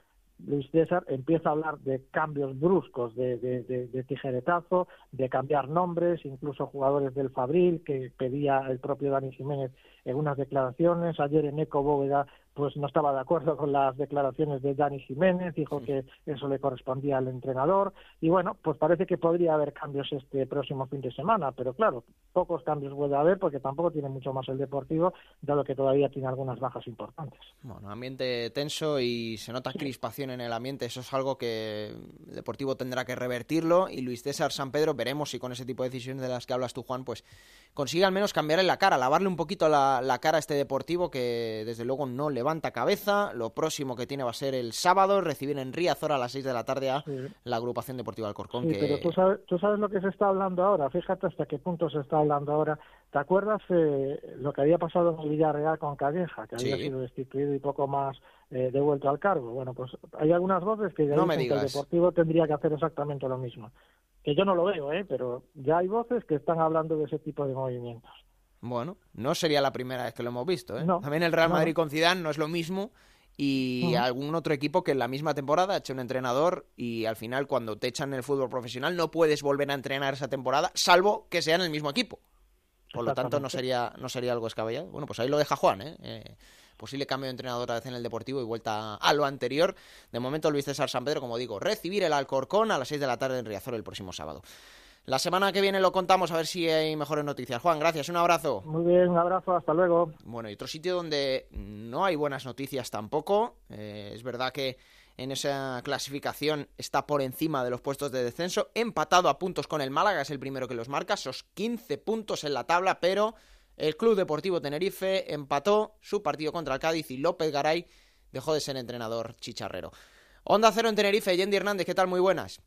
Speaker 9: Luis César empieza a hablar de cambios bruscos, de, de, de, tijeretazo, de cambiar nombres, incluso jugadores del Fabril que pedía el propio Dani Jiménez en unas declaraciones. Ayer en Eco Bóveda pues no estaba de acuerdo con las declaraciones de Dani Jiménez, dijo que eso le correspondía al entrenador y bueno, pues parece que podría haber cambios este próximo fin de semana, pero claro, pocos cambios puede haber porque tampoco tiene mucho más el Deportivo, dado que todavía tiene algunas bajas importantes.
Speaker 2: Bueno, ambiente tenso y se nota crispación en el ambiente, eso es algo que el Deportivo tendrá que revertirlo y Luis César San Pedro veremos si con ese tipo de decisiones de las que hablas tú, Juan, pues consigue al menos cambiarle la cara, lavarle un poquito la, la cara a este Deportivo que desde luego no le levanta cabeza. Lo próximo que tiene va a ser el sábado, recibir en Riazor a las 6 de la tarde a sí. la agrupación deportiva Alcorcón.
Speaker 9: Sí,
Speaker 2: que...
Speaker 9: pero tú sabes, tú sabes lo que se está hablando ahora. Fíjate hasta qué punto se está hablando ahora. ¿Te acuerdas eh, lo que había pasado en el Villarreal con Calleja, que había sido destituido y poco más eh, devuelto al cargo? Bueno, pues hay algunas voces que ya
Speaker 2: no
Speaker 9: dicen que el Deportivo tendría que hacer exactamente lo mismo. Que yo no lo veo, ¿eh? pero ya hay voces que están hablando de ese tipo de movimientos.
Speaker 2: Bueno, no sería la primera vez que lo hemos visto. ¿eh?
Speaker 9: No,
Speaker 2: También el Real
Speaker 9: no.
Speaker 2: Madrid con Zidane no es lo mismo y algún otro equipo que en la misma temporada ha hecho un entrenador y al final cuando te echan en el fútbol profesional no puedes volver a entrenar esa temporada salvo que sea en el mismo equipo. Por lo tanto no sería no sería algo escabellado. Bueno, pues ahí lo deja Juan, ¿eh? eh posible cambio de entrenador otra vez en el Deportivo y vuelta a lo anterior. De momento Luis César San Pedro, como digo, recibir el Alcorcón a las 6 de la tarde en Riazor el próximo sábado. La semana que viene lo contamos a ver si hay mejores noticias. Juan, gracias, un abrazo.
Speaker 9: Muy bien, un abrazo, hasta luego.
Speaker 2: Bueno, y otro sitio donde no hay buenas noticias tampoco. Eh, es verdad que en esa clasificación está por encima de los puestos de descenso, empatado a puntos con el Málaga, es el primero que los marca, esos 15 puntos en la tabla, pero el Club Deportivo Tenerife empató su partido contra el Cádiz y López Garay dejó de ser entrenador chicharrero. Onda Cero en Tenerife, Yendi Hernández, ¿qué tal? Muy buenas.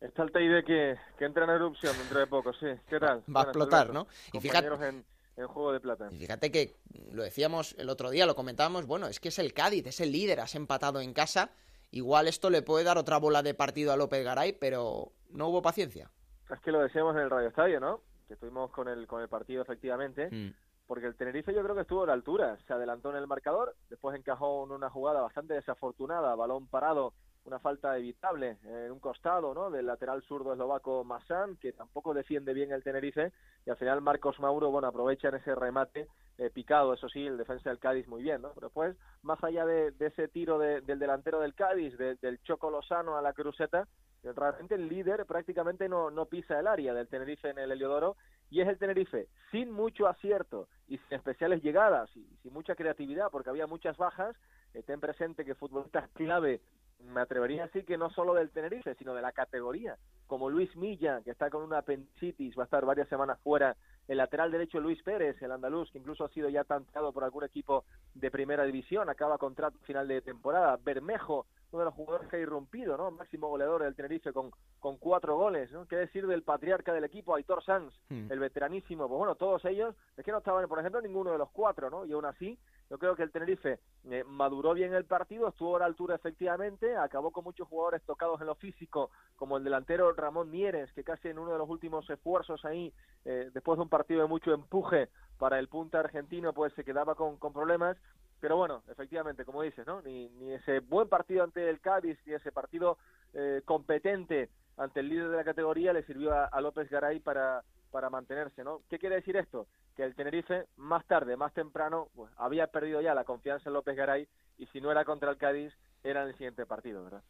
Speaker 10: Está el TID que, que entra en erupción dentro de poco, sí. ¿Qué tal?
Speaker 2: Va a explotar, ¿no?
Speaker 10: Y fíjate, en, en, Juego de Plata.
Speaker 2: Y fíjate que lo decíamos el otro día, lo comentábamos, bueno, es que es el Cádiz, es el líder, has empatado en casa igual esto le puede dar otra bola de partido a López Garay, pero no hubo paciencia.
Speaker 10: Es que lo decíamos en el Radio Estadio, ¿no? Que estuvimos con el, con el partido efectivamente.
Speaker 2: Mm.
Speaker 10: Porque el Tenerife yo creo que estuvo a la altura. Se adelantó en el marcador, después encajó en una jugada bastante desafortunada, balón parado, una falta evitable en un costado, ¿no? Del lateral zurdo eslovaco Massan, que tampoco defiende bien el Tenerife. Y al final Marcos Mauro, bueno, aprovecha en ese remate eh, picado, eso sí, el defensa del Cádiz muy bien, ¿no? Pero después, más allá de, ese tiro de- del delantero del Cádiz, de- del Choco Lozano a la cruceta, realmente el líder prácticamente no, no pisa el área del Tenerife en el Heliodoro y es el Tenerife sin mucho acierto y sin especiales llegadas y sin mucha creatividad porque había muchas bajas. Eh, ten presente que futbolistas clave, me atrevería a decir que no solo del Tenerife, sino de la categoría, como Luis Milla, que está con una apendicitis, va a estar varias semanas fuera, el lateral derecho Luis Pérez, el andaluz, que incluso ha sido ya tanteado por algún equipo de primera división, acaba contrato final de temporada, Bermejo, uno de los jugadores que ha irrumpido, ¿no? Máximo goleador del Tenerife con, con cuatro goles, ¿no? ¿Qué decir del patriarca del equipo, Aitor Sanz,
Speaker 2: Hmm.
Speaker 10: el veteranísimo? Pues bueno, todos ellos, es que no estaban, por ejemplo, ninguno de los cuatro, ¿no? Y aún así, yo creo que el Tenerife eh, maduró bien el partido, estuvo a la altura efectivamente, acabó con muchos jugadores tocados en lo físico, como el delantero Ramón Mieres, que casi en uno de los últimos esfuerzos ahí, eh, después de un partido de mucho empuje para el punta argentino, pues se quedaba con, con problemas. Pero bueno, efectivamente, como dices, ¿no? Ni, ni ese buen partido ante el Cádiz, ni ese partido eh, competente ante el líder de la categoría le sirvió a, a López Garay para, para mantenerse, ¿no? ¿Qué quiere decir esto? Que el Tenerife, más tarde, más temprano, pues, había perdido ya la confianza en López Garay y si no era contra el Cádiz, era en el siguiente partido, ¿verdad?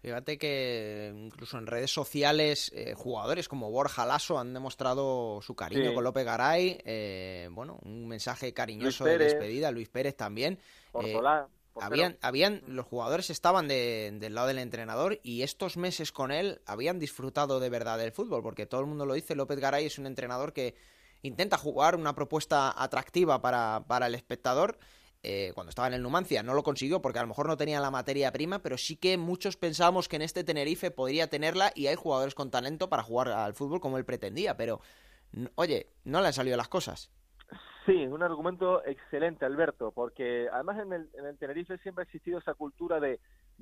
Speaker 2: Fíjate que incluso en redes sociales eh, jugadores como Borja Lasso han demostrado su cariño
Speaker 10: Sí.
Speaker 2: con López Garay. eh, bueno, un mensaje cariñoso de despedida. Luis Pérez también. Eh,
Speaker 10: Ortolá, portero.
Speaker 2: Habían, habían, los jugadores estaban de- del lado del entrenador y estos meses con él habían disfrutado de verdad del fútbol, porque todo el mundo lo dice, López Garay es un entrenador que intenta jugar una propuesta atractiva para, para el espectador. eh, cuando estaba en el Numancia no lo consiguió porque a lo mejor no tenía la materia prima, pero sí que muchos pensábamos que en este Tenerife podría tenerla y hay jugadores con talento para jugar al fútbol como él pretendía, pero oye, no le han salido las cosas.
Speaker 10: Sí, un argumento excelente, Alberto, porque además en el, en el Tenerife siempre ha existido esa cultura de,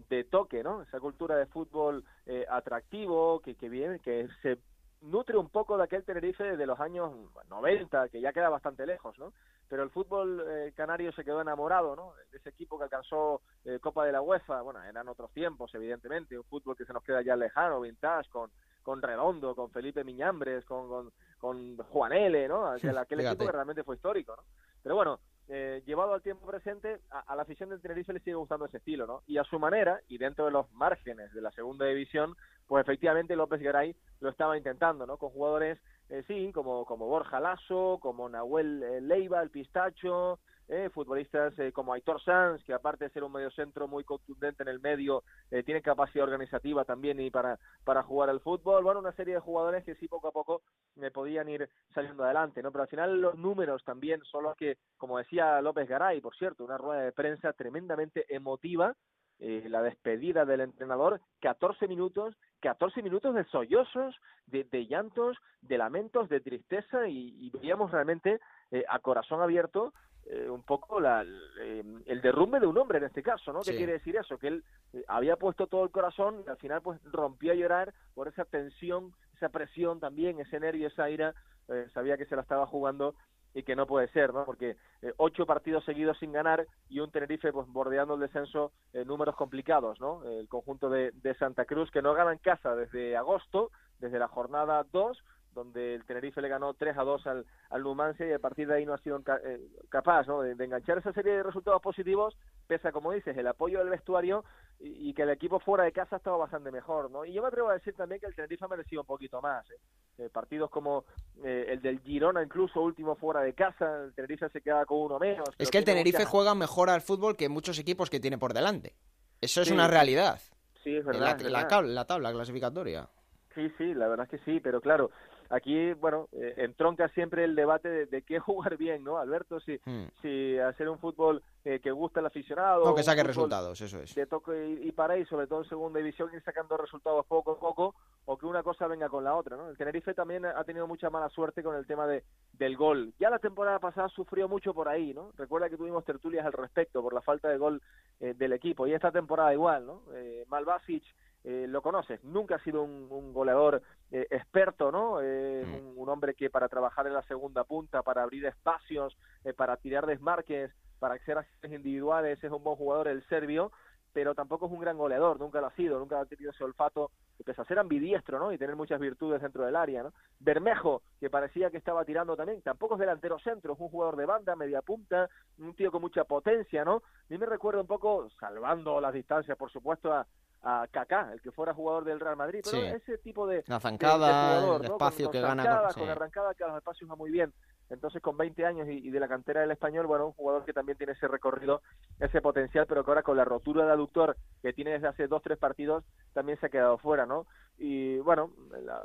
Speaker 10: de toque, ¿no? Esa cultura de fútbol eh, atractivo, que, que viene, que se nutre un poco de aquel Tenerife de los años 90, que ya queda bastante lejos, ¿no? Pero el fútbol eh, canario se quedó enamorado, ¿no? De ese equipo que alcanzó eh, Copa de la UEFA, bueno, eran otros tiempos, evidentemente, un fútbol que se nos queda ya lejano, vintage, con, con Redondo, con Felipe Miñambres, con, con, con Juan L, ¿no? Aquel, *laughs* aquel equipo que realmente fue histórico, ¿no? Pero bueno, eh, llevado al tiempo presente, a, a la afición del Tenerife le sigue gustando ese estilo, ¿no? Y a su manera, y dentro de los márgenes de la segunda división, pues efectivamente López Garay lo estaba intentando, ¿no? Con jugadores, eh, sí, como, como Borja Lasso, como Nahuel eh, Leiva, el Pistacho, eh, futbolistas eh, como Aitor Sanz, que aparte de ser un mediocentro muy contundente en el medio, eh, tiene capacidad organizativa también y para, para jugar al fútbol. Bueno, una serie de jugadores que sí poco a poco me podían ir saliendo adelante, ¿no? Pero al final los números también son los que, como decía López Garay, por cierto, una rueda de prensa tremendamente emotiva, eh, la despedida del entrenador, 14 minutos, 14 minutos de sollozos, de, de llantos, de lamentos, de tristeza y, y veíamos realmente eh, a corazón abierto eh, un poco la, eh, el derrumbe de un hombre en este caso, ¿no? ¿Qué
Speaker 2: Sí.
Speaker 10: quiere decir eso? Que él eh, había puesto todo el corazón y al final pues rompió a llorar por esa tensión, esa presión también, ese nervio, esa ira, eh, sabía que se la estaba jugando y que no puede ser, ¿no? Porque ocho partidos seguidos sin ganar y un Tenerife pues bordeando el descenso en números complicados, ¿no? El conjunto de, de Santa Cruz que no gana en casa desde agosto, desde la jornada 2, donde el Tenerife le ganó 3 a 2 al, al Numancia y a partir de ahí no ha sido eh, capaz ¿no? de, de enganchar esa serie de resultados positivos, pese a, como dices, el apoyo del vestuario y, y que el equipo fuera de casa estaba bastante mejor. ¿no? Y yo me atrevo a decir también que el Tenerife ha merecido un poquito más. ¿eh? Eh, partidos como eh, el del Girona, incluso último fuera de casa, el Tenerife se queda con uno menos.
Speaker 2: Es que el Tenerife
Speaker 10: muchas-
Speaker 2: juega mejor al fútbol que muchos equipos que tiene por delante. Eso es
Speaker 10: Sí,
Speaker 2: una realidad.
Speaker 10: Sí, es verdad.
Speaker 2: la,
Speaker 10: es
Speaker 2: la
Speaker 10: verdad.
Speaker 2: tabla, la tabla clasificatoria.
Speaker 10: Sí, sí, la verdad es que sí, pero claro, aquí, bueno, eh, entronca siempre el debate de, qué *laughs* jugar bien, ¿no, Alberto? Si, hmm. si hacer un fútbol eh, que gusta al aficionado.
Speaker 2: O que saque resultados, eso es.
Speaker 10: De toque y, para y sobre todo en segunda división, ir sacando resultados poco a poco, o que una cosa venga con la otra, ¿no? El Tenerife también ha tenido mucha mala suerte con el tema de, del gol. Ya la temporada pasada sufrió mucho por ahí, ¿no? Recuerda que tuvimos tertulias al respecto por la falta de gol eh, del equipo, y esta temporada igual, ¿no? Eh, Malvasic eh, lo conoces, nunca ha sido un, goleador eh, experto, ¿no? Eh, mm. un, hombre que para trabajar en la segunda punta, para abrir espacios, para tirar desmarques, para hacer acciones individuales, es un buen jugador el serbio, pero tampoco es un gran goleador, nunca lo ha sido, nunca ha tenido ese olfato, pese a ser ambidiestro, ¿no? Y tener muchas virtudes dentro del área, ¿no? Bermejo, que parecía que estaba tirando también, tampoco es delantero centro, es un jugador de banda, media punta, un tío con mucha potencia, ¿no? A mí me recuerda un poco, salvando las distancias, por supuesto, a, a Kaká, el que fuera jugador del Real Madrid, pero ese tipo de,
Speaker 2: la zancada, el espacio que gana
Speaker 10: con, arrancada que a los espacios va muy bien. Entonces con 20 años y, de la cantera del español, bueno, un jugador que también tiene ese recorrido, ese potencial, pero que ahora con la rotura de aductor que tiene desde hace dos tres partidos también se ha quedado fuera, ¿no? Y bueno,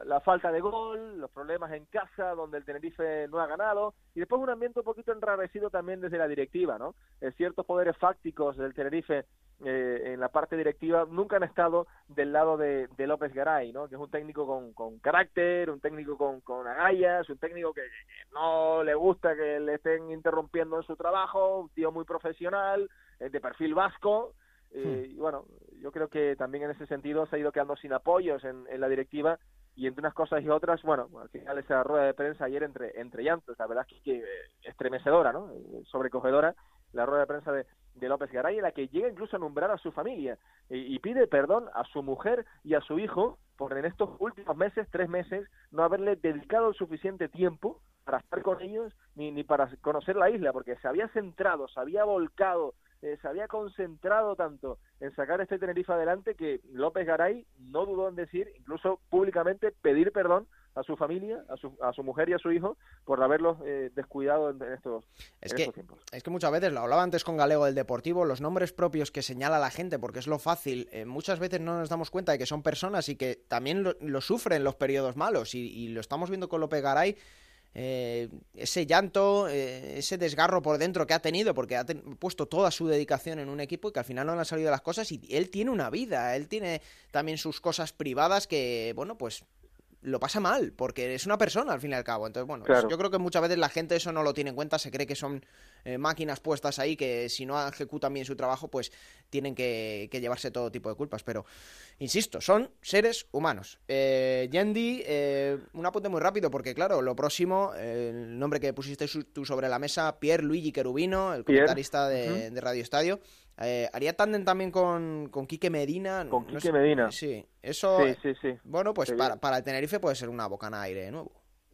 Speaker 10: la, falta de gol, los problemas en casa donde el Tenerife no ha ganado y después un ambiente un poquito enrarecido también desde la directiva, ¿no? ciertos poderes fácticos del Tenerife eh, en la parte directiva nunca han estado del lado de, López Garay, ¿no? que es un técnico con, con carácter, un técnico con, con agallas, un técnico que, no le gusta que le estén interrumpiendo en su trabajo, un tío muy profesional, eh, de perfil vasco. Eh, hmm. Y bueno, yo creo que también en ese sentido se ha ido quedando sin apoyos en, en la directiva y entre unas cosas y otras, bueno, al final esa rueda de prensa ayer entre, entre llantos, la verdad es que, estremecedora, ¿no? Sobrecogedora, la rueda de prensa de, de López Garay, en la que llega incluso a nombrar a su familia y, pide perdón a su mujer y a su hijo por en estos últimos meses, tres meses, no haberle dedicado el suficiente tiempo para estar con ellos ni, ni para conocer la isla, porque se había centrado, se había volcado, eh, se había concentrado tanto en sacar este Tenerife adelante que López Garay no dudó en decir, incluso públicamente, pedir perdón a su familia, a su, a su mujer y a su hijo por haberlos eh, descuidado en, estos,
Speaker 2: es
Speaker 10: que,
Speaker 2: tiempos. Es que muchas veces, lo hablaba antes con Galego del Deportivo, los nombres propios que señala la gente, porque es lo fácil, eh, muchas veces no nos damos cuenta de que son personas y que también lo, sufren los periodos malos y, lo estamos viendo con López Garay. Eh, ese llanto, ese desgarro por dentro que ha tenido, porque ha puesto toda su dedicación en un equipo y que al final no le han salido las cosas y él tiene una vida, él tiene también sus cosas privadas que, bueno, pues lo pasa mal, porque es una persona al fin y al cabo. Entonces, bueno, yo creo que muchas veces la gente eso no lo tiene en cuenta, se cree que son eh, máquinas puestas ahí que si no ejecutan bien su trabajo, pues tienen que, llevarse todo tipo de culpas. Pero, insisto, son seres humanos. Eh, Yendi, eh, un apunte muy rápido, porque claro, lo próximo, el nombre que pusiste tú sobre la mesa, Pierre Luigi Querubino, el comentarista de, de Radio Estadio. Eh, haría tándem también con, con Quique Medina.
Speaker 10: Con Quique Medina.
Speaker 2: Sí, eso. Sí, sí, sí. Bueno, pues para, para el Tenerife puede ser una bocana aire de nuevo.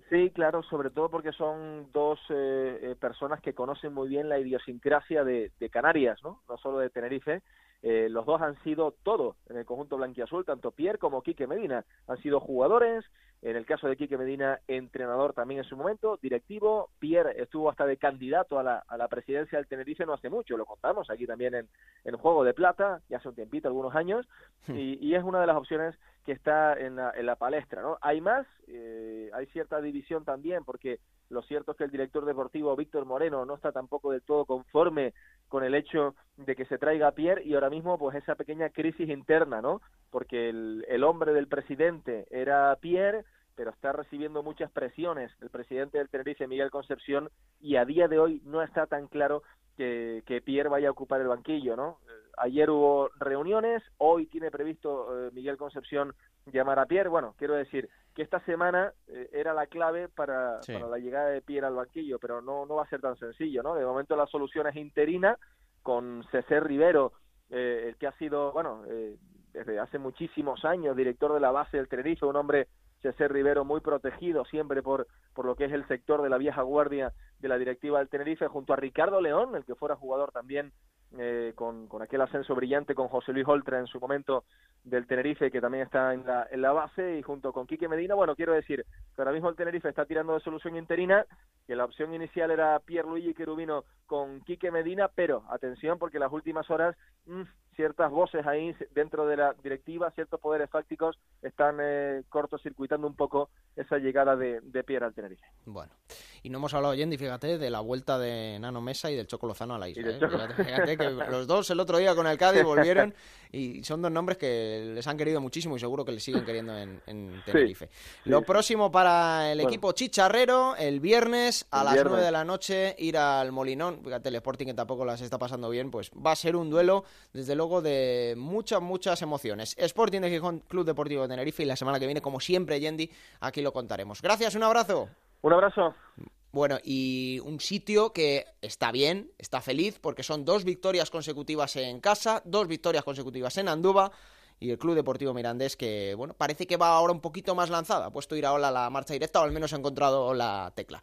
Speaker 10: Sí, claro, sobre todo porque son dos eh, eh, personas que conocen muy bien la idiosincrasia de, de Canarias, ¿no? No solo de Tenerife. Los dos han sido todo en el conjunto blanquiazul, tanto Pierre como Quique Medina. Han sido jugadores, en el caso de Quique Medina, entrenador también en su momento, directivo. Pierre estuvo hasta de candidato a la, a la presidencia del Tenerife no hace mucho, lo contamos aquí también en, en Juego de Plata, ya hace un tiempito, algunos años, hmm. y, y, es una de las opciones que está en la, en la palestra. ¿no? Hay más, eh, hay cierta división también, porque lo cierto es que el director deportivo Víctor Moreno no está tampoco del todo conforme con el hecho de que se traiga a Pierre y ahora mismo pues esa pequeña crisis interna, ¿no? Porque el, el hombre del presidente era Pierre, pero está recibiendo muchas presiones el presidente del Tenerife, Miguel Concepción, y a día de hoy no está tan claro que, que Pierre vaya a ocupar el banquillo, ¿no? Ayer hubo reuniones, hoy tiene previsto eh, Miguel Concepción llamar a Pierre. Bueno, quiero decir que esta semana eh, era la clave para, para, la llegada de Pierre al banquillo, pero no, no va a ser tan sencillo, ¿no? De momento la solución es interina con César Rivero, eh, el que ha sido, bueno, desde hace muchísimos años director de la base del Tenerife, un hombre César Rivero muy protegido siempre por, por lo que es el sector de la vieja guardia de la directiva del Tenerife, junto a Ricardo León, el que fuera jugador también eh, con, con, aquel ascenso brillante con José Luis Oltra en su momento del Tenerife, que también está en la, en la base, y junto con Quique Medina, bueno, quiero decir que ahora mismo el Tenerife está tirando de solución interina, que la opción inicial era Pierluigi Querubino con Quique Medina, pero atención porque las últimas horas mmm, ciertas voces ahí dentro de la directiva, ciertos poderes fácticos están eh, cortocircuitando un poco esa llegada de, de Pierre al Tenerife.
Speaker 2: Bueno, y no hemos hablado, Yendi, fíjate, de la vuelta de Nano Mesa y del Choco Lozano a la isla. ¿eh? Fíjate, fíjate, que *laughs* los dos el otro día con el Cádiz volvieron *laughs* y son dos nombres que les han querido muchísimo y seguro que les siguen queriendo en, en Tenerife. Sí, Lo sí, próximo para el bueno. equipo chicharrero, el viernes a el las. 9 de la noche ir al Molinón. Fíjate, el Sporting que tampoco las está pasando bien, pues va a ser un duelo, desde luego, de muchas, muchas emociones. Sporting de Gijón, Club Deportivo de Tenerife y la semana que viene, como siempre, Yendi, aquí lo contaremos. Gracias, un abrazo.
Speaker 10: Un abrazo.
Speaker 2: Bueno, y un sitio que está bien, está feliz, porque son dos victorias consecutivas en casa, dos victorias consecutivas en Andúba, y el Club Deportivo Mirandés que, bueno, parece que va ahora un poquito más lanzada, ha puesto ir ahora la marcha directa, o al menos ha encontrado la tecla.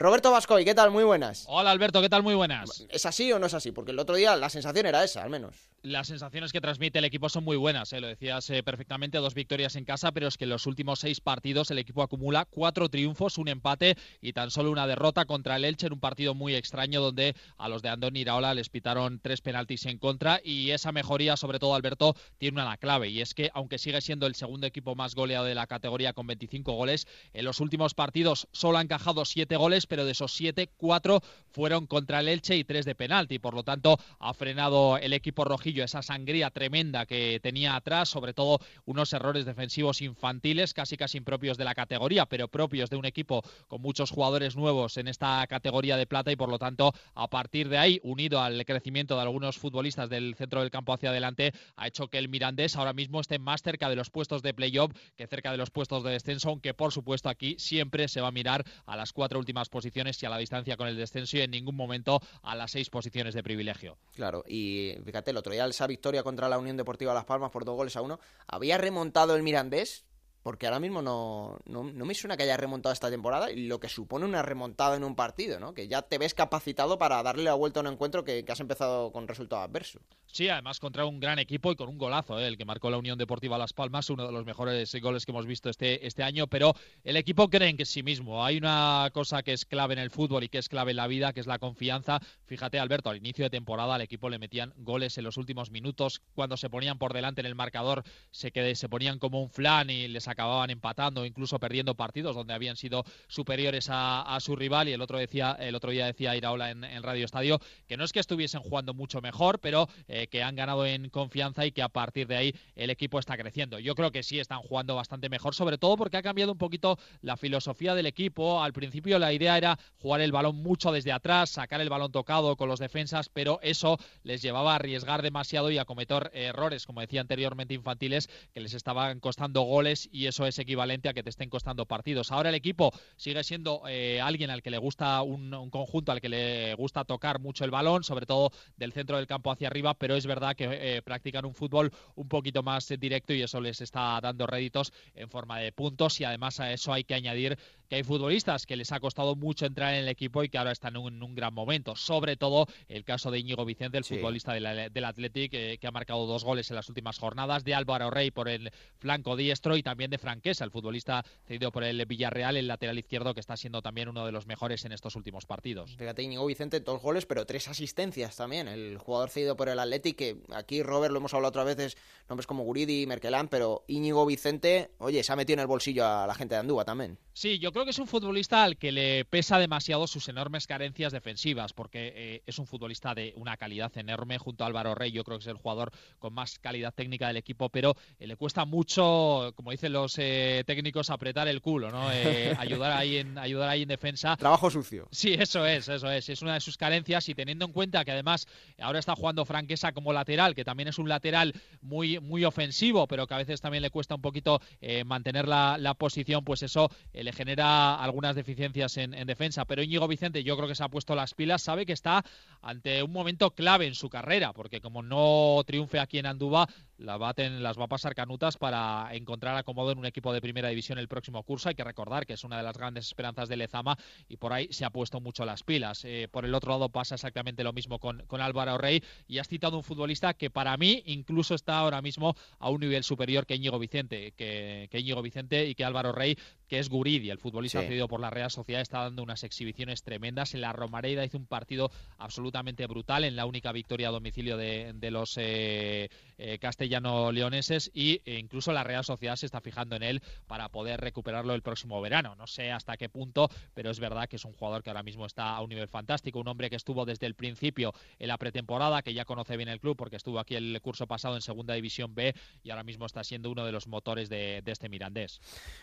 Speaker 2: Roberto Vascoy, ¿qué tal? Muy buenas.
Speaker 11: Hola Alberto, ¿qué tal? Muy buenas.
Speaker 2: ¿Es así o no es así? Porque el otro día la sensación era esa, al menos.
Speaker 11: Las sensaciones que transmite el equipo son muy buenas, ¿eh? lo decías eh, perfectamente, dos victorias en casa, pero es que en los últimos seis partidos el equipo acumula cuatro triunfos, un empate y tan solo una derrota contra el Elche en un partido muy extraño donde a los de Andoni Iraola les pitaron tres penaltis en contra y esa mejoría, sobre todo Alberto, tiene una clave y es que aunque sigue siendo el segundo equipo más goleado de la categoría con 25 goles, en los últimos partidos solo ha encajado siete goles, pero de esos siete, cuatro fueron contra el Elche y tres de penalti. Por lo tanto, ha frenado el equipo rojillo esa sangría tremenda que tenía atrás, sobre todo unos errores defensivos infantiles, casi casi impropios de la categoría, pero propios de un equipo con muchos jugadores nuevos en esta categoría de plata y por lo tanto, a partir de ahí, unido al crecimiento de algunos futbolistas del centro del campo hacia adelante, ha hecho que el Mirandés ahora mismo esté más cerca de los puestos de playoff que cerca de los puestos de descenso, aunque por supuesto aquí siempre se va a mirar a las cuatro últimas posiciones y a la distancia con el descenso y en ningún momento a las seis posiciones de privilegio.
Speaker 2: Claro, y fíjate, el otro día esa victoria contra la Unión Deportiva Las Palmas por dos goles a uno, había remontado el Mirandés, porque ahora mismo no, no, no, me suena que haya remontado esta temporada y lo que supone una remontada en un partido, ¿no? Que ya te ves capacitado para darle la vuelta a un encuentro que, que has empezado con resultado adverso.
Speaker 11: Sí, además contra un gran equipo y con un golazo, ¿eh? el que marcó la Unión Deportiva Las Palmas, uno de los mejores goles que hemos visto este, este año, pero el equipo cree en que sí mismo. Hay una cosa que es clave en el fútbol y que es clave en la vida, que es la confianza. Fíjate, Alberto, al inicio de temporada al equipo le metían goles en los últimos minutos, cuando se ponían por delante en el marcador, se, quedé, se ponían como un flan y les acababan empatando, incluso perdiendo partidos donde habían sido superiores a, su rival. Y el otro, decía, el otro día decía Iraola en, en Radio Estadio que no es que estuviesen jugando mucho mejor, pero eh, que han ganado en confianza y que a partir de ahí el equipo está creciendo. Yo creo que sí están jugando bastante mejor, sobre todo porque ha cambiado un poquito la filosofía del equipo. Al principio la idea era jugar el balón mucho desde atrás, sacar el balón tocado con los defensas, pero eso les llevaba a arriesgar demasiado y a cometer errores, como decía anteriormente, infantiles, que les estaban costando goles eso es equivalente a que te estén costando partidos. Ahora el equipo sigue siendo eh, alguien al que le gusta un, un conjunto, al que le gusta tocar mucho el balón, sobre todo del centro del campo hacia arriba, pero es verdad que eh, practican un fútbol un poquito más directo y eso les está dando réditos en forma de puntos y además a eso hay que añadir que hay futbolistas que les ha costado mucho entrar en el equipo y que ahora están en un, gran momento. Sobre todo el caso de Íñigo Vicente, el sí. futbolista de la, del Athletic, eh, que ha marcado dos goles en las últimas jornadas, de Álvaro Rey por el flanco diestro y también de Franquesa, el futbolista cedido por el Villarreal, el lateral izquierdo, que está siendo también uno de los mejores en estos últimos partidos.
Speaker 2: Fíjate, Íñigo Vicente, dos goles, pero tres asistencias también. El jugador cedido por el Athletic, que aquí, Robert, lo hemos hablado otras veces, nombres como Guridi, Merkelán, pero Íñigo Vicente, oye, se ha metido en el bolsillo a la gente de Andúa también.
Speaker 11: Sí, yo creo que es un futbolista al que le pesa demasiado sus enormes carencias defensivas, porque eh, es un futbolista de una calidad enorme junto a Álvaro Rey. Yo creo que es el jugador con más calidad técnica del equipo, pero eh, le cuesta mucho, como dicen los eh, técnicos, apretar el culo, ¿no? Eh, *laughs* ayudar ahí en ayudar ahí en defensa.
Speaker 2: Trabajo sucio.
Speaker 11: Sí, eso es, eso es. Es una de sus carencias y teniendo en cuenta que además ahora está jugando Franquesa como lateral, que también es un lateral muy muy ofensivo, pero que a veces también le cuesta un poquito mantener la, la, posición, pues eso le genera algunas deficiencias en, defensa, pero Íñigo Vicente yo creo que se ha puesto las pilas, sabe que está ante un momento clave en su carrera, porque como no triunfe aquí en Andúba, la las va a pasar canutas para encontrar acomodo en un equipo de primera división el próximo curso. Hay que recordar que es una de las grandes esperanzas de Lezama y por ahí se ha puesto mucho las pilas. Eh, por el otro lado pasa exactamente lo mismo con, con Álvaro Rey y has citado un futbolista que para mí incluso está ahora mismo a un nivel superior que Íñigo Vicente, que, que Íñigo Vicente y que Álvaro Rey, que es Guridi, el futbolista cedido por la Real Sociedad, está dando unas exhibiciones tremendas. En la Romareda hizo un partido absolutamente brutal en la única victoria a domicilio de, los eh, eh, castellano-leoneses y e incluso la Real Sociedad se está fijando en él para poder recuperarlo el próximo verano. No sé hasta qué punto, pero es verdad que es un jugador que ahora mismo está a un nivel fantástico, un hombre que estuvo desde el principio en la pretemporada, que ya conoce bien el club porque estuvo aquí el curso pasado en Segunda División B y ahora mismo está siendo uno de los motores de, este Mirandés.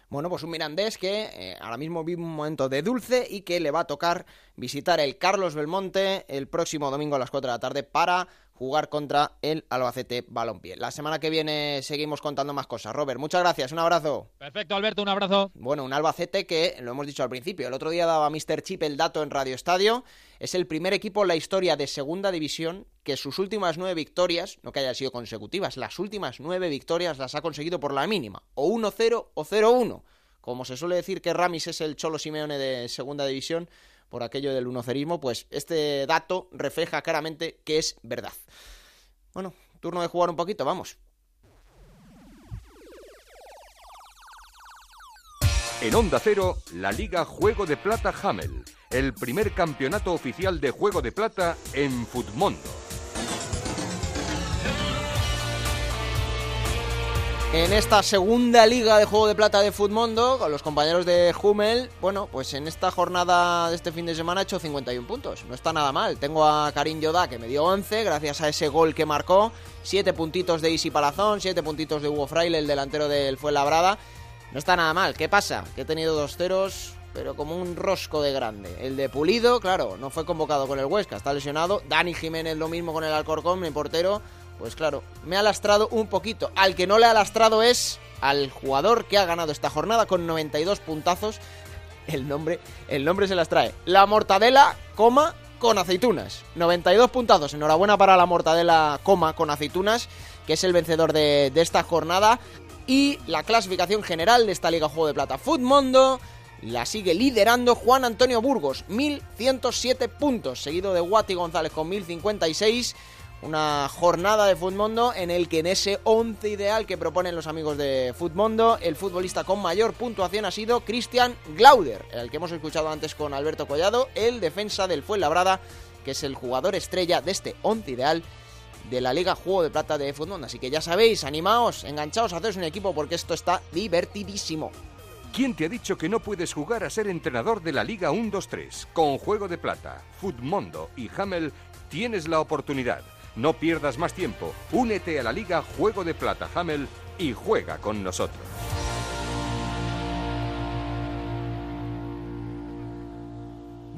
Speaker 2: Bueno, pues un Mirandés que eh, ahora mismo vive un momento de dulce y que le va a tocar visitar el Carlos Belmonte el próximo domingo a las 4 de la tarde para jugar contra el Albacete Balompié. La semana que viene seguimos contando más cosas. Robert, muchas gracias, un abrazo.
Speaker 11: Perfecto, Alberto, un abrazo.
Speaker 2: Bueno, un Albacete que, lo hemos dicho al principio, el otro día daba Mr. Chip el dato en Radio Estadio, es el primer equipo en la historia de Segunda División que sus últimas nueve victorias, no que hayan sido consecutivas, las últimas nueve victorias las ha conseguido por la mínima, o 1-0 o 0-1. Como se suele decir que Ramis es el Cholo Simeone de Segunda División, por aquello del unocerismo, pues este dato refleja claramente que es verdad. Bueno, turno de jugar un poquito, vamos.
Speaker 1: En Onda Cero, la Liga Juego de Plata Hamel, el primer campeonato oficial de Juego de Plata en Futmundo.
Speaker 2: En esta segunda liga de juego de plata de Futmundo, con los compañeros de Hummel, bueno, pues en esta jornada de este fin de semana he hecho 51 puntos. No está nada mal. Tengo a Karim Yoda que me dio 11 gracias a ese gol que marcó. 7 puntitos de Isi Palazón, 7 puntitos de Hugo Fraile, el delantero del Fuenlabrada. No está nada mal. ¿Qué pasa? Que he tenido dos ceros, pero como un rosco de grande. El de Pulido, claro, no fue convocado con el Huesca, está lesionado. Dani Jiménez lo mismo con el Alcorcón, mi portero pues claro, me ha lastrado un poquito. Al que no le ha lastrado es al jugador que ha ganado esta jornada con 92 puntazos. El nombre, el nombre se las trae. La mortadela, coma, con aceitunas. 92 puntazos. Enhorabuena para la mortadela, coma, con aceitunas, que es el vencedor de, esta jornada. Y la clasificación general de esta Liga Juego de Plata Mundo la sigue liderando Juan Antonio Burgos, 1107 puntos, seguido de Guati González con 1056 una jornada de Futmundo en el que en ese 11 ideal que proponen los amigos de Futmundo, el futbolista con mayor puntuación ha sido Cristian Glauder, el que hemos escuchado antes con Alberto Collado, el defensa del Fuenlabrada, que es el jugador estrella de este 11 ideal de la Liga Juego de Plata de Futmundo. Así que ya sabéis, animaos, enganchaos, haceros un equipo porque esto está divertidísimo.
Speaker 1: ¿Quién te ha dicho que no puedes jugar a ser entrenador de la Liga 1-2-3? Con Juego de Plata, Futmundo y Hamel tienes la oportunidad. No pierdas más tiempo. Únete a la Liga Juego de Plata Hamel y juega con nosotros.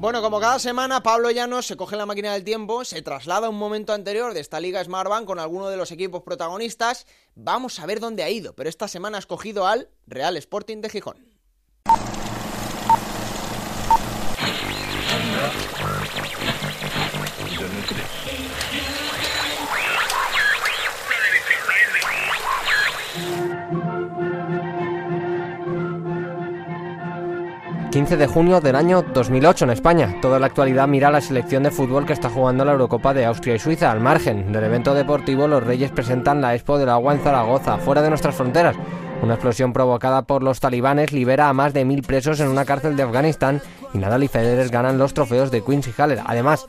Speaker 2: Bueno, como cada semana, Pablo Llanos se coge la máquina del tiempo, se traslada a un momento anterior de esta Liga Smartbank con alguno de los equipos protagonistas. Vamos a ver dónde ha ido, pero esta semana ha escogido al Real Sporting de Gijón.
Speaker 12: 15 de junio del año 2008 en España. Toda la actualidad mira la selección de fútbol que está jugando la Eurocopa de Austria y Suiza. Al margen del evento deportivo, los Reyes presentan la Expo del Agua en Zaragoza, fuera de nuestras fronteras. Una explosión provocada por los talibanes libera a más de mil presos en una cárcel de Afganistán y Nadal y Federer ganan los trofeos de Queens y Haller. Además,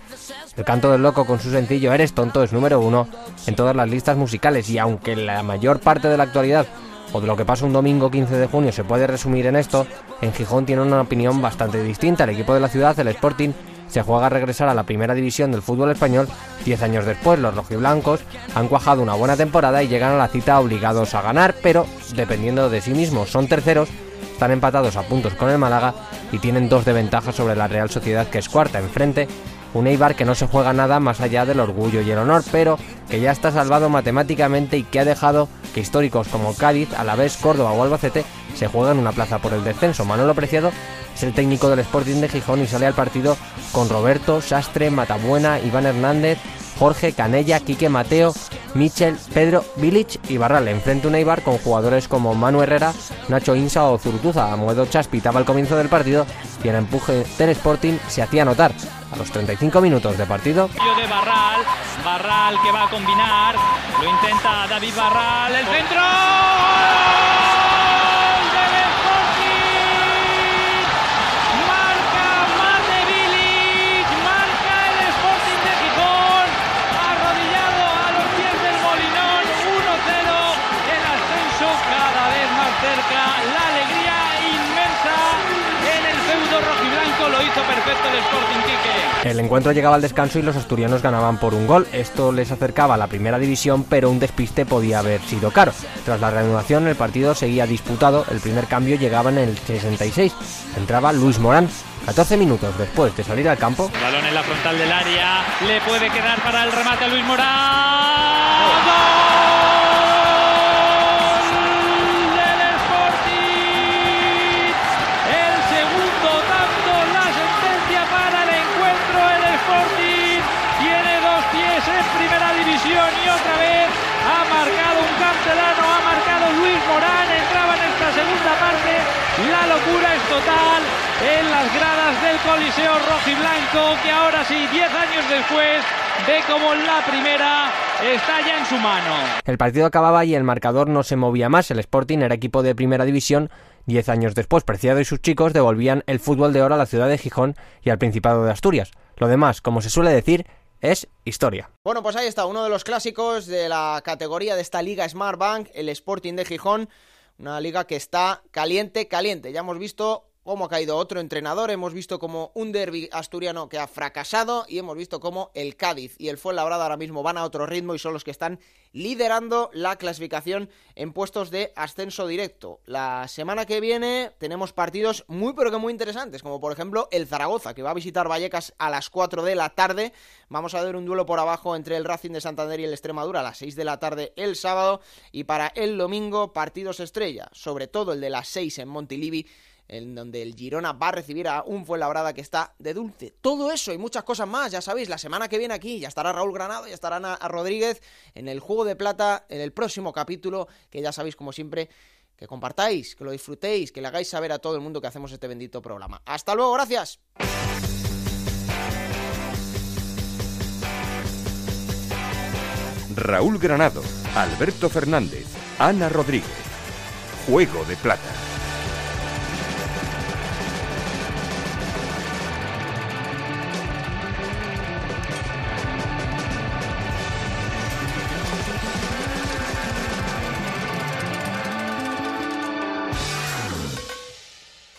Speaker 12: el canto del loco con su sencillo Eres tonto es número uno en todas las listas musicales y aunque la mayor parte de la actualidad o de lo que pasa un domingo 15 de junio se puede resumir en esto, en Gijón tiene una opinión bastante distinta. El equipo de la ciudad, el Sporting, se juega a regresar a la primera división del fútbol español. Diez años después, los rojiblancos han cuajado una buena temporada y llegan a la cita obligados a ganar, pero dependiendo de sí mismos. Son terceros, están empatados a puntos con el Málaga y tienen dos de ventaja sobre la Real Sociedad, que es cuarta. Enfrente un Eibar que no se juega nada más allá del orgullo y el honor, pero que ya está salvado matemáticamente y que ha dejado que históricos como Cádiz, Alavés, Córdoba o Albacete se jueguen una plaza por el descenso. Manolo Preciado es el técnico del Sporting de Gijón y sale al partido con Roberto, Sastre, Matabuena, Iván Hernández, Jorge, Canella, Quique Mateo, Michel, Pedro, Village y Barral. Enfrente un Eibar con jugadores como Manu Herrera, Nacho Insa o Zurtuza. Moedo Chas pitaba al comienzo del partido y el empuje del Sporting se hacía notar. Los 35 minutos de partido.
Speaker 13: De Barral, Barral que va a combinar, lo intenta David Barral, el centro.
Speaker 12: El encuentro llegaba al descanso y los asturianos ganaban por un gol. Esto les acercaba a la primera división, pero un despiste podía haber sido caro. Tras la reanudación, el partido seguía disputado. El primer cambio llegaba en el 66. Entraba Luis Morán. 14 minutos después de salir al campo.
Speaker 13: balón en la frontal del área. Le puede quedar para el remate a Luis Morán. Y otra vez ha marcado un cancelano, ha marcado Luis Morán, entraba en esta segunda parte, la locura es total en las gradas del Coliseo Blanco que ahora sí, 10 años después, ve como la primera está ya en su mano.
Speaker 12: El partido acababa y el marcador no se movía más, el Sporting era equipo de primera división Diez años después, Preciado y sus chicos devolvían el fútbol de oro a la ciudad de Gijón y al Principado de Asturias. Lo demás, como se suele decir, es historia.
Speaker 2: Bueno, pues ahí está, uno de los clásicos de la categoría de esta liga Smart Bank, el Sporting de Gijón, una liga que está caliente, caliente. Ya hemos visto cómo ha caído otro entrenador, hemos visto como un derby asturiano que ha fracasado y hemos visto cómo el Cádiz y el Fuenlabrada ahora mismo van a otro ritmo y son los que están liderando la clasificación en puestos de ascenso directo. La semana que viene tenemos partidos muy pero que muy interesantes, como por ejemplo el Zaragoza, que va a visitar Vallecas a las 4 de la tarde. Vamos a ver un duelo por abajo entre el Racing de Santander y el Extremadura a las 6 de la tarde el sábado y para el domingo partidos estrella, sobre todo el de las 6 en Montilivi en donde el Girona va a recibir a un Fuenlabrada que está de dulce. Todo eso y muchas cosas más, ya sabéis, la semana que viene aquí ya estará Raúl Granado, ya estará Ana Rodríguez en el Juego de Plata, en el próximo capítulo, que ya sabéis, como siempre, que compartáis, que lo disfrutéis, que le hagáis saber a todo el mundo que hacemos este bendito programa. Hasta luego, gracias.
Speaker 1: Raúl Granado, Alberto Fernández, Ana Rodríguez. Juego de Plata.